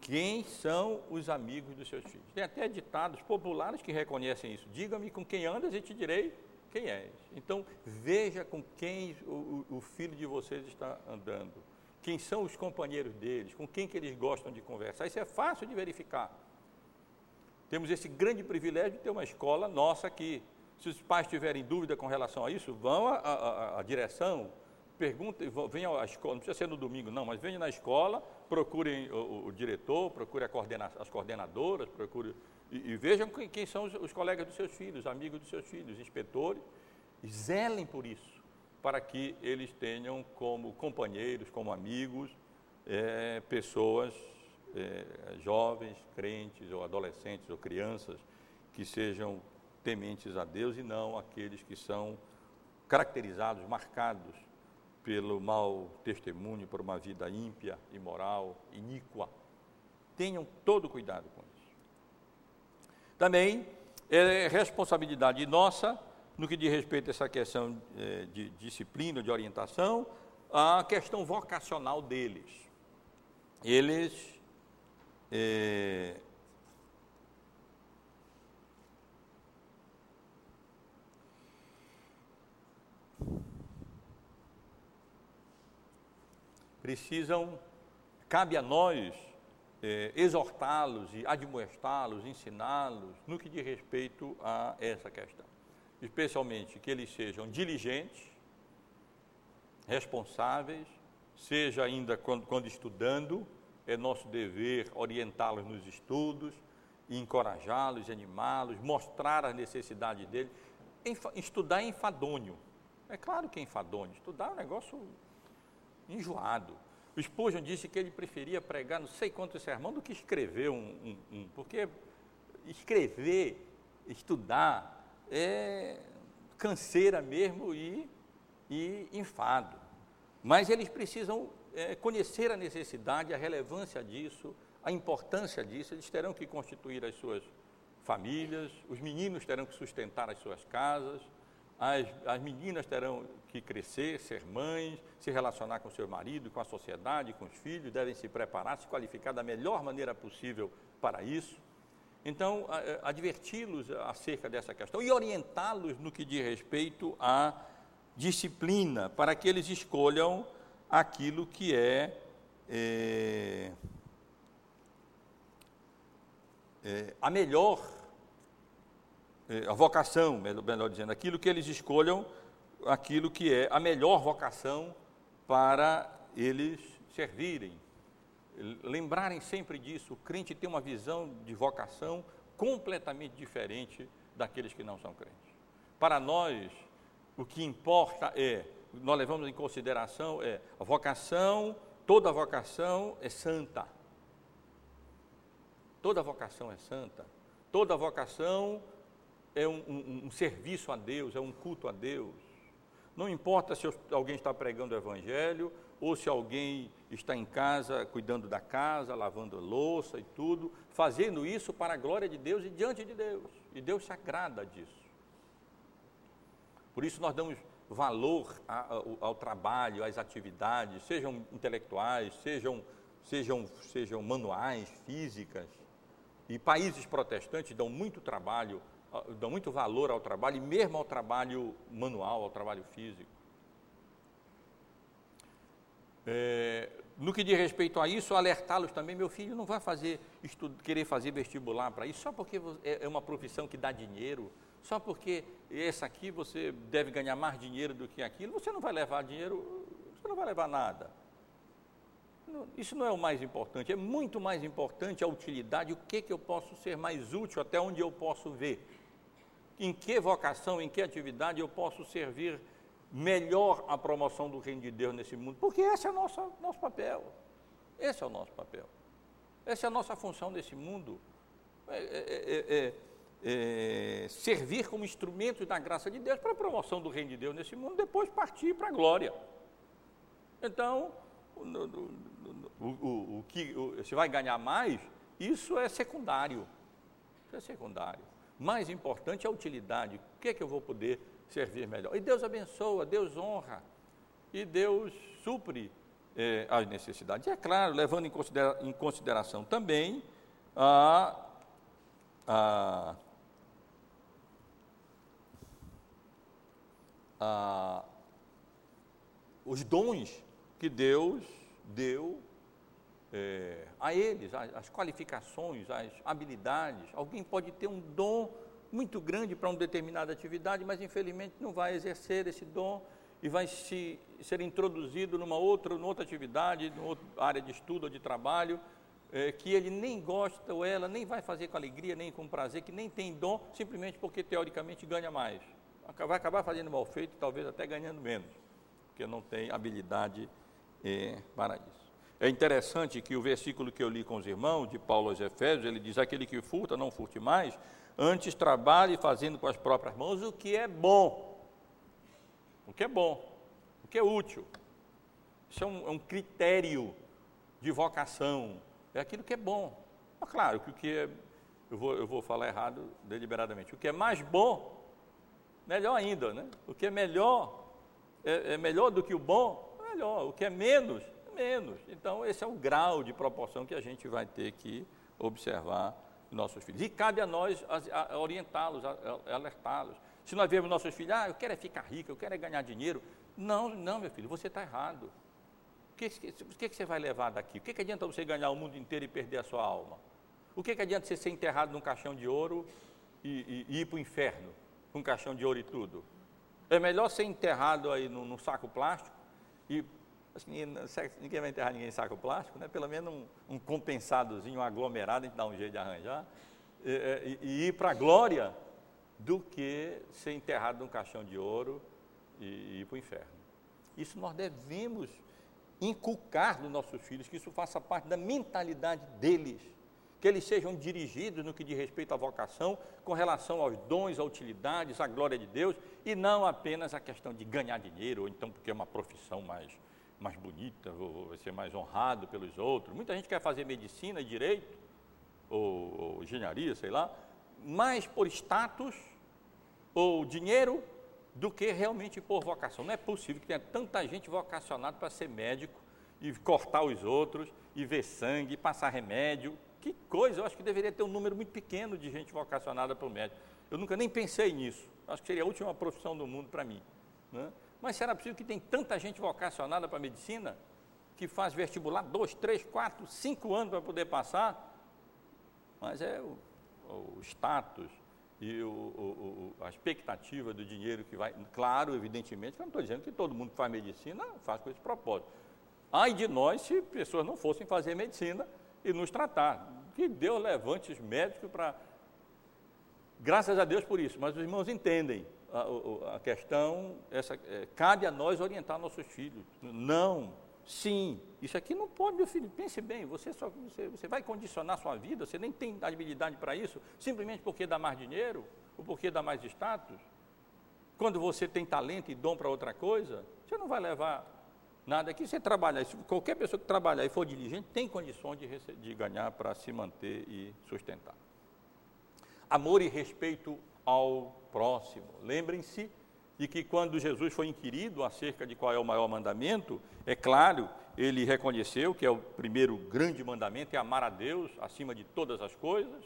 quem são os amigos dos seus filhos? Tem até ditados populares que reconhecem isso. Diga-me com quem andas e te direi quem és. Então, veja com quem o, o filho de vocês está andando quem são os companheiros deles, com quem que eles gostam de conversar. Isso é fácil de verificar. Temos esse grande privilégio de ter uma escola nossa aqui. Se os pais tiverem dúvida com relação a isso, vão à, direção, perguntem, venham à escola, não precisa ser no domingo, não, mas venham na escola, procurem o, o diretor, procurem coordena, as coordenadoras, procurem, e, e vejam quem, quem são os, os colegas dos seus filhos, amigos dos seus filhos, inspetores, zelem por isso para que eles tenham como companheiros, como amigos, é, pessoas é, jovens, crentes, ou adolescentes, ou crianças, que sejam tementes a Deus e não aqueles que são caracterizados, marcados pelo mau testemunho, por uma vida ímpia, imoral, iníqua. Tenham todo cuidado com isso. Também é responsabilidade nossa no que diz respeito a essa questão é, de disciplina, de orientação, a questão vocacional deles. Eles é, precisam, cabe a nós é, exortá-los e admoestá-los, ensiná-los no que diz respeito a essa questão especialmente que eles sejam diligentes, responsáveis, seja ainda quando, quando estudando, é nosso dever orientá-los nos estudos, encorajá-los, animá-los, mostrar a necessidade deles. Estudar é enfadonho. É claro que é enfadonho. Estudar é um negócio enjoado. O Spurgeon disse que ele preferia pregar não sei quantos sermão do que escrever um, um, um porque escrever, estudar, é canseira mesmo e, e enfado. Mas eles precisam é, conhecer a necessidade, a relevância disso, a importância disso. Eles terão que constituir as suas famílias, os meninos terão que sustentar as suas casas, as, as meninas terão que crescer, ser mães, se relacionar com seu marido, com a sociedade, com os filhos, devem se preparar, se qualificar da melhor maneira possível para isso. Então, adverti-los acerca dessa questão e orientá-los no que diz respeito à, disciplina para que eles escolham aquilo que é, é, é a melhor, é, a vocação, melhor dizendo, aquilo que eles escolham, aquilo que é a melhor vocação para eles servirem. Lembrarem sempre disso, o crente tem uma visão de vocação completamente diferente daqueles que não são crentes. Para nós, o que importa é, nós levamos em consideração é a vocação, toda vocação é santa. Toda vocação é santa. Toda vocação é um, um, um serviço a Deus, é um culto a Deus. Não importa se alguém está pregando o Evangelho ou se alguém está em casa cuidando da casa, lavando louça e tudo, fazendo isso para a glória de Deus e diante de Deus. E Deus se agrada disso. Por isso nós damos valor ao, ao trabalho, às atividades, sejam intelectuais, sejam, sejam, sejam manuais, físicas. E países protestantes dão muito trabalho, dão muito valor ao trabalho, e mesmo ao trabalho manual, ao trabalho físico. É, no que diz respeito a isso, alertá-los também, meu filho, não vai fazer querer fazer vestibular para isso, só porque é, é uma profissão que dá dinheiro, só porque essa aqui você deve ganhar mais dinheiro do que aquilo, você não vai levar dinheiro, você não vai levar nada. Isso não é o mais importante, é muito mais importante a utilidade, o que, que eu posso ser mais útil, até onde eu posso ver. Em que vocação, em que atividade eu posso servir melhor a promoção do reino de Deus nesse mundo, porque esse é o nosso, nosso papel. Esse é o nosso papel. Essa é a nossa função nesse mundo. É, é, é, é, servir como instrumento da graça de Deus para a promoção do reino de Deus nesse mundo, depois partir para a glória. Então, o, o, o, o que se vai ganhar mais, isso é secundário. Isso é secundário. Mais importante é a utilidade. O que é que eu vou poder servir melhor? E Deus abençoa, Deus honra, e Deus supre é, as necessidades. E é claro, levando em, considera em consideração também a, a ah, os dons que Deus deu é, a eles, as, as qualificações, as habilidades. Alguém pode ter um dom muito grande para uma determinada atividade, mas infelizmente não vai exercer esse dom e vai se, ser introduzido numa outra, numa outra atividade, numa área de estudo ou de trabalho, é, que ele nem gosta ou ela nem vai fazer com alegria, nem com prazer, que nem tem dom, simplesmente porque teoricamente ganha mais vai acabar fazendo mal feito, talvez até ganhando menos, porque não tem habilidade é, para isso. É interessante que o versículo que eu li com os irmãos, de Paulo aos Efésios, ele diz: aquele que furta, não furte mais, antes trabalhe fazendo com as próprias mãos o que é bom. O que é bom, o que é útil. Isso é um, é um critério de vocação, é aquilo que é bom. Mas, claro que o que é, eu vou, eu vou falar errado deliberadamente, o que é mais bom melhor ainda, né? O que é melhor, é, é melhor do que o bom, melhor. O que é menos, menos. Então, esse é o grau de proporção que a gente vai ter que observar nossos filhos. E cabe a nós orientá-los, alertá-los. Se nós vemos nossos filhos, ah, eu quero é ficar rico, eu quero é ganhar dinheiro. Não, não, meu filho, você está errado. O que, que, que, você vai levar daqui? O que, que adianta você ganhar o mundo inteiro e perder a sua alma? O que, que adianta você ser enterrado num caixão de ouro e, e, e ir para o inferno? com caixão de ouro e tudo. É melhor ser enterrado aí num, num saco plástico e acho que ninguém, ninguém, vai enterrar ninguém em saco plástico, né? Pelo menos um, um compensadozinho, um aglomerado, a gente dá um jeito de arranjar e, e, e ir para a glória do que ser enterrado num caixão de ouro e, e ir para o inferno. Isso nós devemos inculcar nos nossos filhos, que isso faça parte da mentalidade deles que eles sejam dirigidos no que diz respeito à vocação, com relação aos dons, às utilidades, à glória de Deus, e não apenas a questão de ganhar dinheiro, ou então porque é uma profissão mais, mais bonita, ou vai ser mais honrado pelos outros. Muita gente quer fazer medicina, direito, ou, ou engenharia, sei lá, mais por status ou dinheiro do que realmente por vocação. Não é possível que tenha tanta gente vocacionada para ser médico e cortar os outros, e ver sangue, e passar remédio, que coisa, eu acho que deveria ter um número muito pequeno de gente vocacionada para o médico. Eu nunca nem pensei nisso. Acho que seria a última profissão do mundo para mim. Né? Mas será possível que tem tanta gente vocacionada para a medicina que faz vestibular dois, três, quatro, cinco anos para poder passar? Mas é o, o status e o, o, a expectativa do dinheiro que vai. Claro, evidentemente, eu não estou dizendo que todo mundo que faz medicina faz com esse propósito. Ai de nós se pessoas não fossem fazer medicina e nos tratar. Que Deus levante os médicos para. Graças a Deus por isso, mas os irmãos entendem a, a questão, essa, é, cabe a nós orientar nossos filhos. Não, sim, isso aqui não pode, meu filho, pense bem, você, só, você, você vai condicionar sua vida, você nem tem habilidade para isso, simplesmente porque dá mais dinheiro, ou porque dá mais status. Quando você tem talento e dom para outra coisa, você não vai levar nada aqui. Você trabalha, qualquer pessoa que trabalhar e for diligente tem condições de, de ganhar para se manter e sustentar. Amor e respeito ao próximo. Lembrem-se de que quando Jesus foi inquirido acerca de qual é o maior mandamento, é claro, ele reconheceu que é o primeiro grande mandamento é amar a Deus acima de todas as coisas,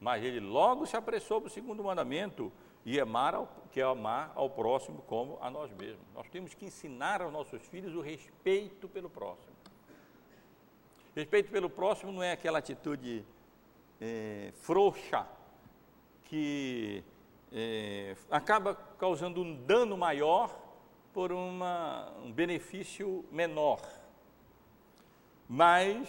mas ele logo se apressou para o segundo mandamento e amar ao, que é amar ao próximo como a nós mesmos. Nós temos que ensinar aos nossos filhos o respeito pelo próximo. Respeito pelo próximo não é aquela atitude é, frouxa que é, acaba causando um dano maior por uma, um benefício menor. Mas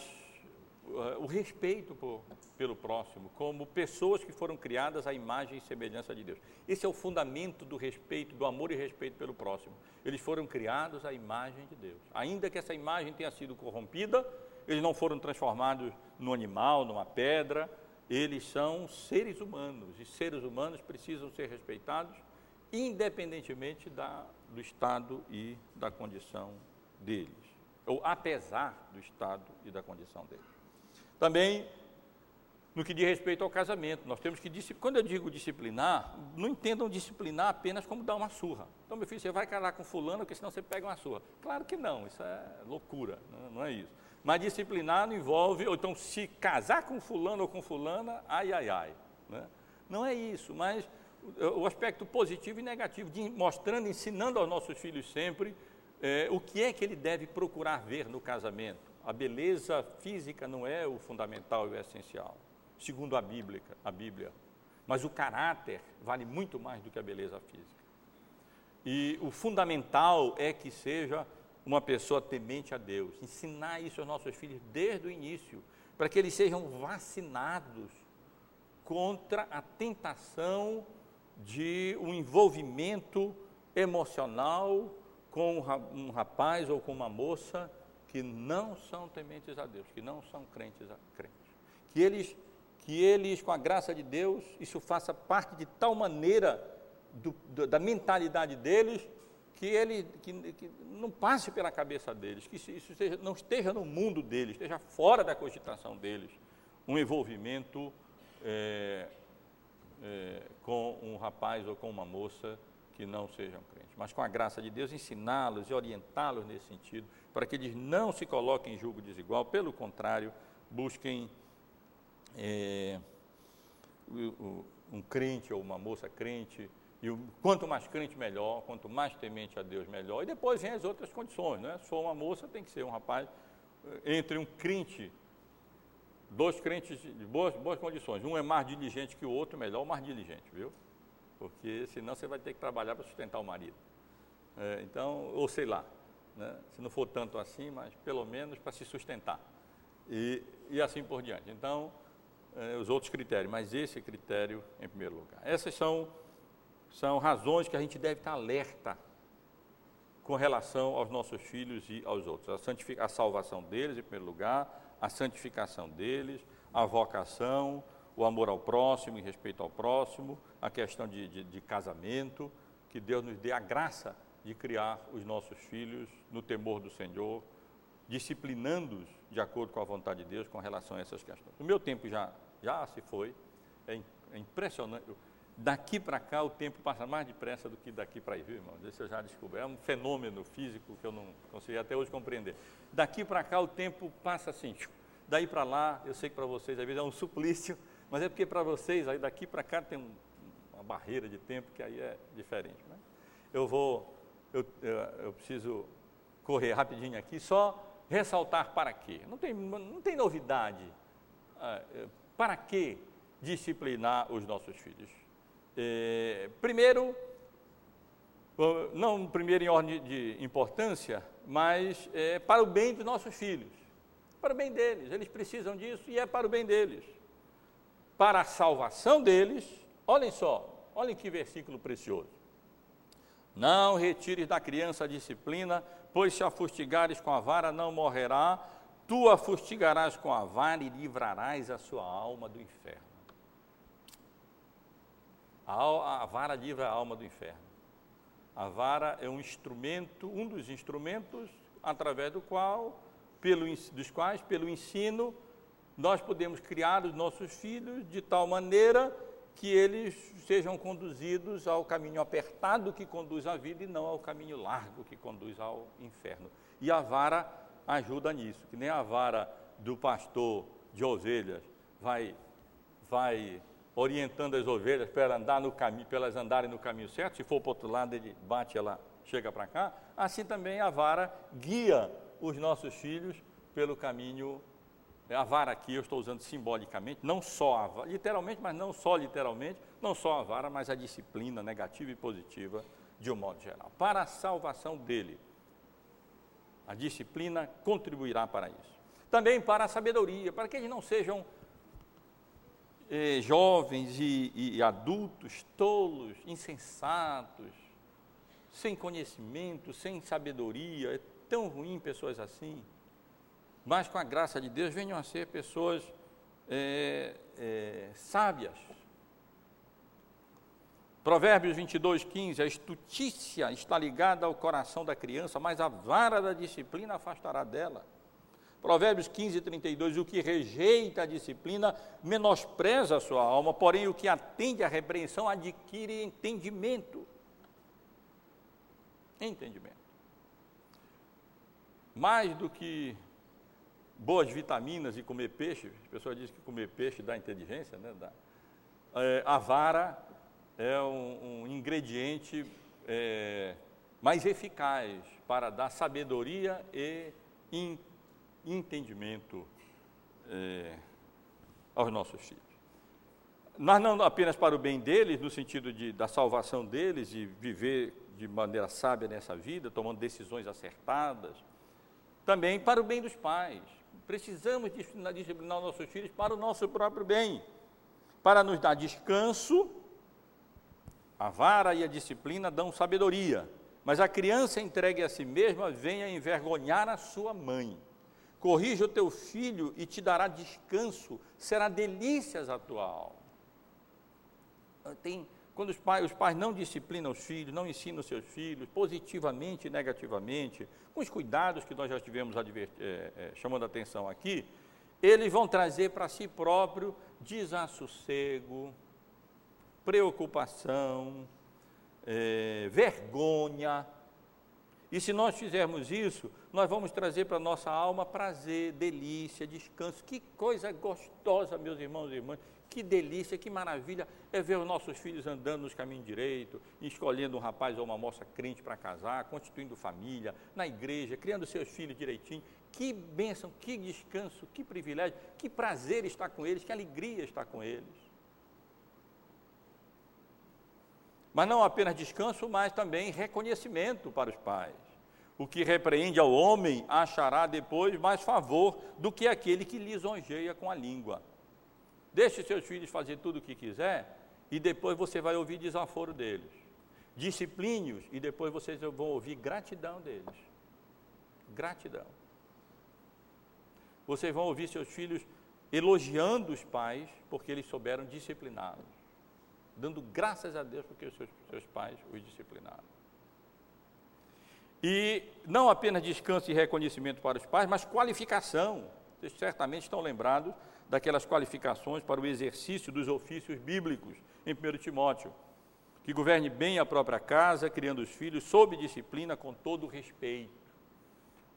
uh, o respeito por, pelo próximo, como pessoas que foram criadas à imagem e semelhança de Deus. Esse é o fundamento do respeito, do amor e respeito pelo próximo. Eles foram criados à imagem de Deus. Ainda que essa imagem tenha sido corrompida, eles não foram transformados num animal, numa pedra, eles são seres humanos e seres humanos precisam ser respeitados, independentemente da, do estado e da condição deles, ou apesar do estado e da condição deles. Também, no que diz respeito ao casamento, nós temos que, quando eu digo disciplinar, não entendam disciplinar apenas como dar uma surra. Então, meu filho, você vai casar com fulano, porque senão você pega uma surra. Claro que não, isso é loucura, não é isso. Mas disciplinar não envolve, ou então se casar com fulano ou com fulana, ai, ai, ai. Né? Não é isso, mas o aspecto positivo e negativo, de mostrando, ensinando aos nossos filhos sempre é, o que é que ele deve procurar ver no casamento. A beleza física não é o fundamental e o essencial, segundo a Bíblia, a Bíblia. Mas o caráter vale muito mais do que a beleza física. E o fundamental é que seja uma pessoa temente a Deus. Ensinar isso aos nossos filhos desde o início, para que eles sejam vacinados contra a tentação de um envolvimento emocional com um rapaz ou com uma moça que não são tementes a Deus, que não são crentes a crentes. Que eles, que eles, com a graça de Deus, isso faça parte de tal maneira do, da mentalidade deles que ele que, que não passe pela cabeça deles, que isso esteja, não esteja no mundo deles, esteja fora da cogitação deles, um envolvimento é, é, com um rapaz ou com uma moça que não sejam crentes. Mas com a graça de Deus, ensiná-los e orientá-los nesse sentido, para que eles não se coloquem em julgo desigual, pelo contrário, busquem é, um crente ou uma moça crente e o, quanto mais crente, melhor. Quanto mais temente a Deus, melhor. E depois vem as outras condições, né? For uma moça, tem que ser um rapaz eh, entre um crente, dois crentes de boas, boas condições. Um é mais diligente que o outro, melhor o mais diligente, viu? Porque senão você vai ter que trabalhar para sustentar o marido. É, então, ou sei lá, né? se não for tanto assim, mas pelo menos para se sustentar. E, e assim por diante. Então, é, os outros critérios, mas esse critério em primeiro lugar. Essas são são razões que a gente deve estar alerta com relação aos nossos filhos e aos outros. A, a salvação deles, em primeiro lugar, a santificação deles, a vocação, o amor ao próximo, em respeito ao próximo, a questão de, de, de casamento, que Deus nos dê a graça de criar os nossos filhos no temor do Senhor, disciplinando-os de acordo com a vontade de Deus com relação a essas questões. O meu tempo já, já se foi, é, é impressionante. Daqui para cá o tempo passa mais depressa do que daqui para aí, viu, irmão? Isso eu já descobri. É um fenômeno físico que eu não consegui até hoje compreender. Daqui para cá o tempo passa assim. Daí para lá, eu sei que para vocês às vezes é um suplício, mas é porque para vocês, aí daqui para cá tem uma barreira de tempo que aí é diferente. Né? Eu vou eu, eu, eu preciso correr rapidinho aqui, só ressaltar para quê. Não tem, não tem novidade. Ah, eh, para que disciplinar os nossos filhos? É, primeiro, não primeiro em ordem de importância, mas é, para o bem dos nossos filhos, para o bem deles. Eles precisam disso e é para o bem deles. Para a salvação deles, olhem só, olhem que versículo precioso. Não retires da criança a disciplina, pois se a fustigares com a vara, não morrerá. Tu a fustigarás com a vara e livrarás a sua alma do inferno. A, a vara livra a alma do inferno. A vara é um instrumento, um dos instrumentos através do qual, pelo, dos quais, pelo ensino, nós podemos criar os nossos filhos de tal maneira que eles sejam conduzidos ao caminho apertado que conduz à vida e não ao caminho largo que conduz ao inferno. E a vara ajuda nisso, que nem a vara do pastor de ovelhas vai, vai orientando as ovelhas para andar no caminho, para elas andarem no caminho certo. Se for para o outro lado, ele bate, ela chega para cá. Assim também a vara guia os nossos filhos pelo caminho. A vara aqui eu estou usando simbolicamente, não só a vara, literalmente, mas não só literalmente, não só a vara, mas a disciplina negativa e positiva de um modo geral. Para a salvação dele, a disciplina contribuirá para isso. Também para a sabedoria, para que eles não sejam eh, jovens e, e adultos tolos, insensatos, sem conhecimento, sem sabedoria. É tão ruim pessoas assim. Mas com a graça de Deus venham a ser pessoas é, é, sábias. Provérbios 22, 15, a estutícia está ligada ao coração da criança, mas a vara da disciplina afastará dela. Provérbios 15, 32, o que rejeita a disciplina menospreza a sua alma, porém o que atende à repreensão adquire entendimento. Entendimento. Mais do que boas vitaminas e comer peixe, as pessoas dizem que comer peixe dá inteligência, né? Dá. É, a vara é um, um ingrediente é, mais eficaz para dar sabedoria e inteligência entendimento é, aos nossos filhos. Mas não apenas para o bem deles, no sentido de, da salvação deles e viver de maneira sábia nessa vida, tomando decisões acertadas, também para o bem dos pais. Precisamos disciplinar, disciplinar nossos filhos para o nosso próprio bem, para nos dar descanso. A vara e a disciplina dão sabedoria, mas a criança entregue a si mesma venha envergonhar a sua mãe. Corrija o teu filho e te dará descanso, será delícias a tua alma. Tem, quando os pais, os pais não disciplinam os filhos, não ensinam os seus filhos, positivamente e negativamente, com os cuidados que nós já estivemos é, é, chamando a atenção aqui, eles vão trazer para si próprio desassossego, preocupação, é, vergonha, e se nós fizermos isso, nós vamos trazer para a nossa alma prazer, delícia, descanso. Que coisa gostosa, meus irmãos e irmãs. Que delícia, que maravilha é ver os nossos filhos andando nos caminhos direitos, escolhendo um rapaz ou uma moça crente para casar, constituindo família, na igreja, criando seus filhos direitinho. Que bênção, que descanso, que privilégio, que prazer estar com eles, que alegria estar com eles. Mas não apenas descanso, mas também reconhecimento para os pais. O que repreende ao homem achará depois mais favor do que aquele que lisonjeia com a língua. Deixe seus filhos fazer tudo o que quiser e depois você vai ouvir desaforo deles. Discipline-os e depois vocês vão ouvir gratidão deles. Gratidão. Vocês vão ouvir seus filhos elogiando os pais porque eles souberam discipliná-los dando graças a Deus porque os seus, seus pais os disciplinaram. E não apenas descanso e reconhecimento para os pais, mas qualificação. Vocês certamente estão lembrados daquelas qualificações para o exercício dos ofícios bíblicos em 1 Timóteo. Que governe bem a própria casa, criando os filhos sob disciplina, com todo respeito.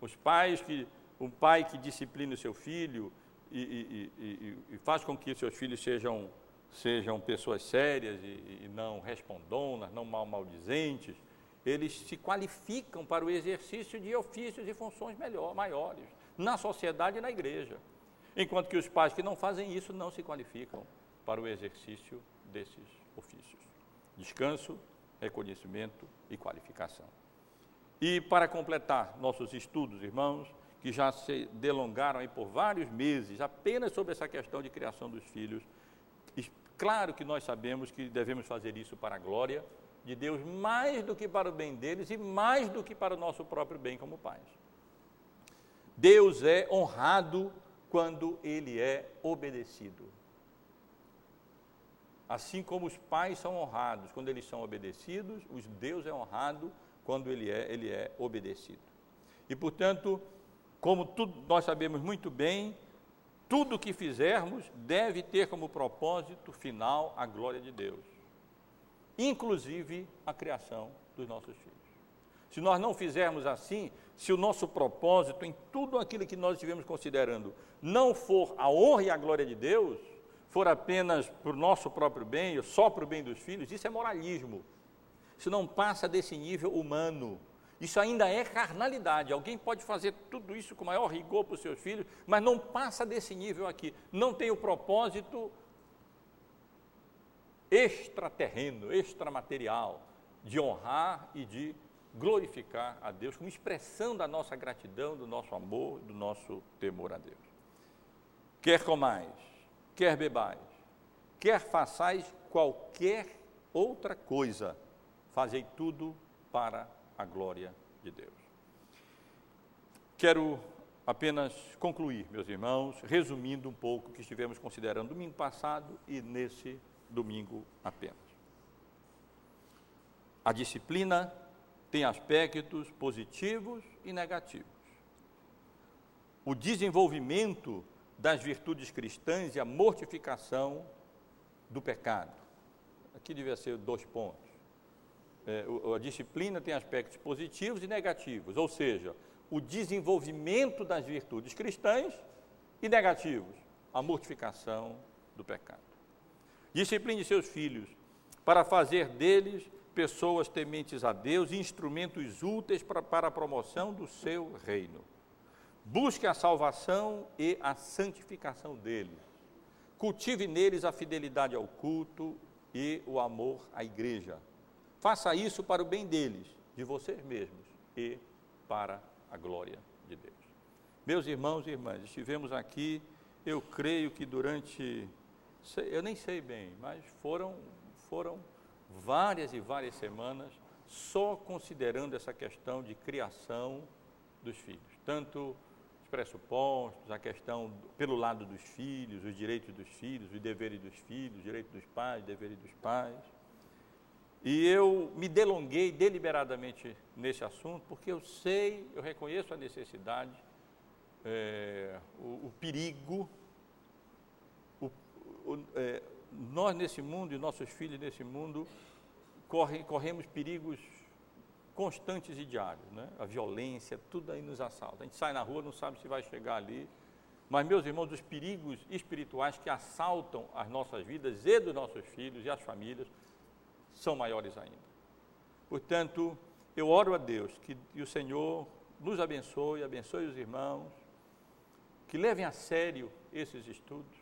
Os pais que, um pai que disciplina o seu filho e, e, e, e faz com que seus filhos sejam sejam pessoas sérias e, e não respondonas, não mal maldizentes, eles se qualificam para o exercício de ofícios e funções melhor, maiores, na sociedade e na igreja. Enquanto que os pais que não fazem isso não se qualificam para o exercício desses ofícios. Descanso, reconhecimento e qualificação. E para completar nossos estudos, irmãos, que já se delongaram aí por vários meses apenas sobre essa questão de criação dos filhos, claro que nós sabemos que devemos fazer isso para a glória de Deus, mais do que para o bem deles e mais do que para o nosso próprio bem como pais. Deus é honrado quando ele é obedecido. Assim como os pais são honrados quando eles são obedecidos, os Deus é honrado quando ele é, ele é obedecido. E portanto, como tudo, nós sabemos muito bem, tudo o que fizermos deve ter como propósito final a glória de Deus, inclusive a criação dos nossos filhos. Se nós não fizermos assim, se o nosso propósito em tudo aquilo que nós estivemos considerando não for a honra e a glória de Deus, for apenas para o nosso próprio bem, só para o bem dos filhos, isso é moralismo. Isso não passa desse nível humano. Isso ainda é carnalidade. Alguém pode fazer tudo isso com maior rigor para os seus filhos, mas não passa desse nível aqui. Não tem o propósito extraterreno, extramaterial, de honrar e de glorificar a Deus como expressão da nossa gratidão, do nosso amor, do nosso temor a Deus. Quer comais, quer bebais, quer façais qualquer outra coisa, fazei tudo para a glória de Deus. Quero apenas concluir, meus irmãos, resumindo um pouco o que estivemos considerando domingo passado e nesse domingo apenas. A disciplina tem aspectos positivos e negativos. O desenvolvimento das virtudes cristãs e a mortificação do pecado. Aqui devia ser dois pontos. É, a disciplina tem aspectos positivos e negativos, ou seja, o desenvolvimento das virtudes cristãs e negativos, a mortificação do pecado. Discipline seus filhos para fazer deles pessoas tementes a Deus e instrumentos úteis para, para a promoção do seu reino. Busque a salvação e a santificação deles. Cultive neles a fidelidade ao culto e o amor à igreja. Faça isso para o bem deles, de vocês mesmos e para a glória de Deus. Meus irmãos e irmãs, estivemos aqui, eu creio que durante, eu nem sei bem, mas foram, foram várias e várias semanas só considerando essa questão de criação dos filhos, tanto os pressupostos, a questão pelo lado dos filhos, os direitos dos filhos, os deveres dos filhos, os direitos dos pais, deveres dos pais. E eu me delonguei deliberadamente nesse assunto, porque eu sei, eu reconheço a necessidade, é, o, o, perigo, o, o, é, nós nesse mundo e nossos filhos nesse mundo correm, corremos perigos constantes e diários, né? A violência, tudo aí nos assalta. A gente sai na rua, não sabe se vai chegar ali. Mas, meus irmãos, os perigos espirituais que assaltam as nossas vidas e dos nossos filhos e as famílias são maiores ainda. Portanto, eu oro a Deus que, o Senhor nos abençoe, abençoe os irmãos, que levem a sério esses estudos,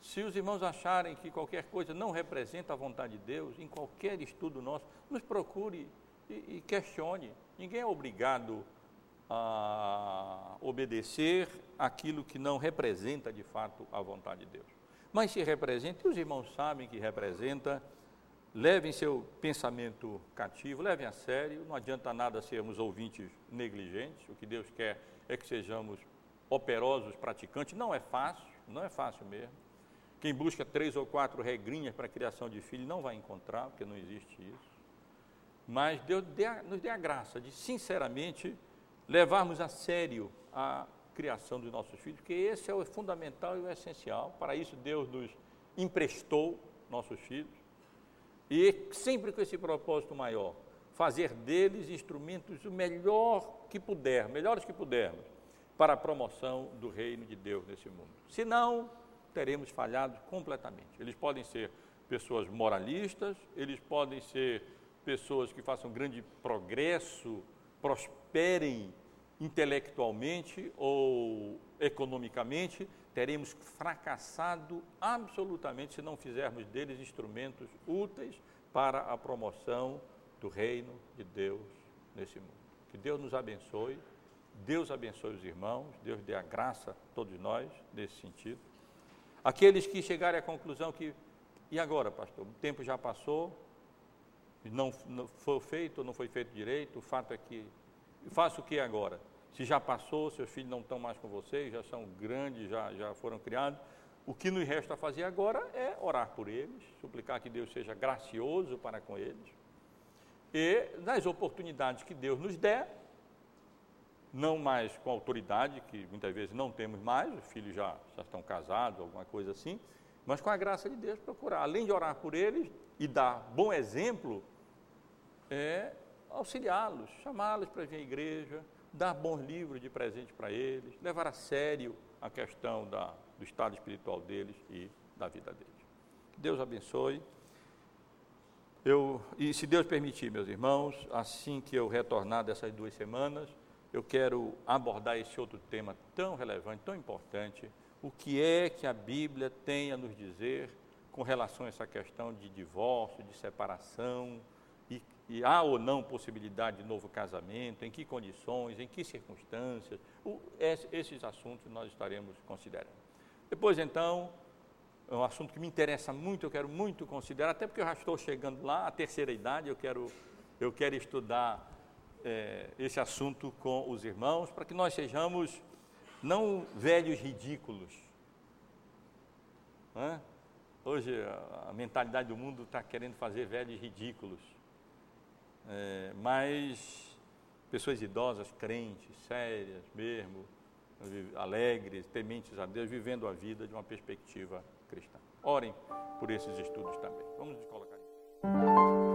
se os irmãos acharem que qualquer coisa não representa a vontade de Deus, em qualquer estudo nosso, nos procure e, e questione. Ninguém é obrigado a obedecer aquilo que não representa de fato a vontade de Deus. Mas se representa, e os irmãos sabem que representa, levem seu pensamento cativo, levem a sério, não adianta nada sermos ouvintes negligentes, o que Deus quer é que sejamos operosos praticantes, não é fácil, não é fácil mesmo. Quem busca três ou quatro regrinhas para a criação de filho não vai encontrar, porque não existe isso. Mas Deus nos dê a graça de, sinceramente, levarmos a sério a criação dos nossos filhos, porque esse é o fundamental e o essencial. Para isso, Deus nos emprestou nossos filhos. E sempre com esse propósito maior, fazer deles instrumentos o melhor que puder, melhores que pudermos, para a promoção do reino de Deus nesse mundo. Se não, teremos falhado completamente. Eles podem ser pessoas moralistas, eles podem ser pessoas que façam grande progresso, prosperem intelectualmente ou economicamente, teremos fracassado absolutamente se não fizermos deles instrumentos úteis para a promoção do reino de Deus nesse mundo. Que Deus nos abençoe, Deus abençoe os irmãos, Deus dê a graça a todos nós nesse sentido. Aqueles que chegarem à conclusão que, e agora, pastor, o tempo já passou, não, não foi feito ou não foi feito direito, o fato é que, faço o que agora? Se já passou, seus filhos não estão mais com vocês, já são grandes, já, já foram criados, o que nos resta fazer agora é orar por eles, suplicar que Deus seja gracioso para com eles. E nas oportunidades que Deus nos der, não mais com autoridade, que muitas vezes não temos mais, os filhos já, já estão casados, alguma coisa assim, mas com a graça de Deus procurar, além de orar por eles e dar bom exemplo, é auxiliá-los, chamá-los para vir à igreja, dar bons livros de presente para eles, levar a sério a questão da, do estado espiritual deles e da vida deles. Deus abençoe. Eu, e se Deus permitir, meus irmãos, assim que eu retornar dessas duas semanas, eu quero abordar esse outro tema tão relevante, tão importante. O que é que a Bíblia tem a nos dizer com relação a essa questão de divórcio, de separação, e, há ou não possibilidade de novo casamento, em que condições, em que circunstâncias, o, esses assuntos nós estaremos considerando. Depois, então, é um assunto que me interessa muito, eu quero muito considerar, até porque eu já estou chegando lá, a terceira idade, eu quero, eu quero estudar é, esse assunto com os irmãos, para que nós sejamos não velhos ridículos. Né? Hoje a mentalidade do mundo está querendo fazer velhos ridículos é, mas pessoas idosas, crentes, sérias mesmo, alegres, tementes a Deus, vivendo a vida de uma perspectiva cristã. Orem por esses estudos também. Vamos nos colocar.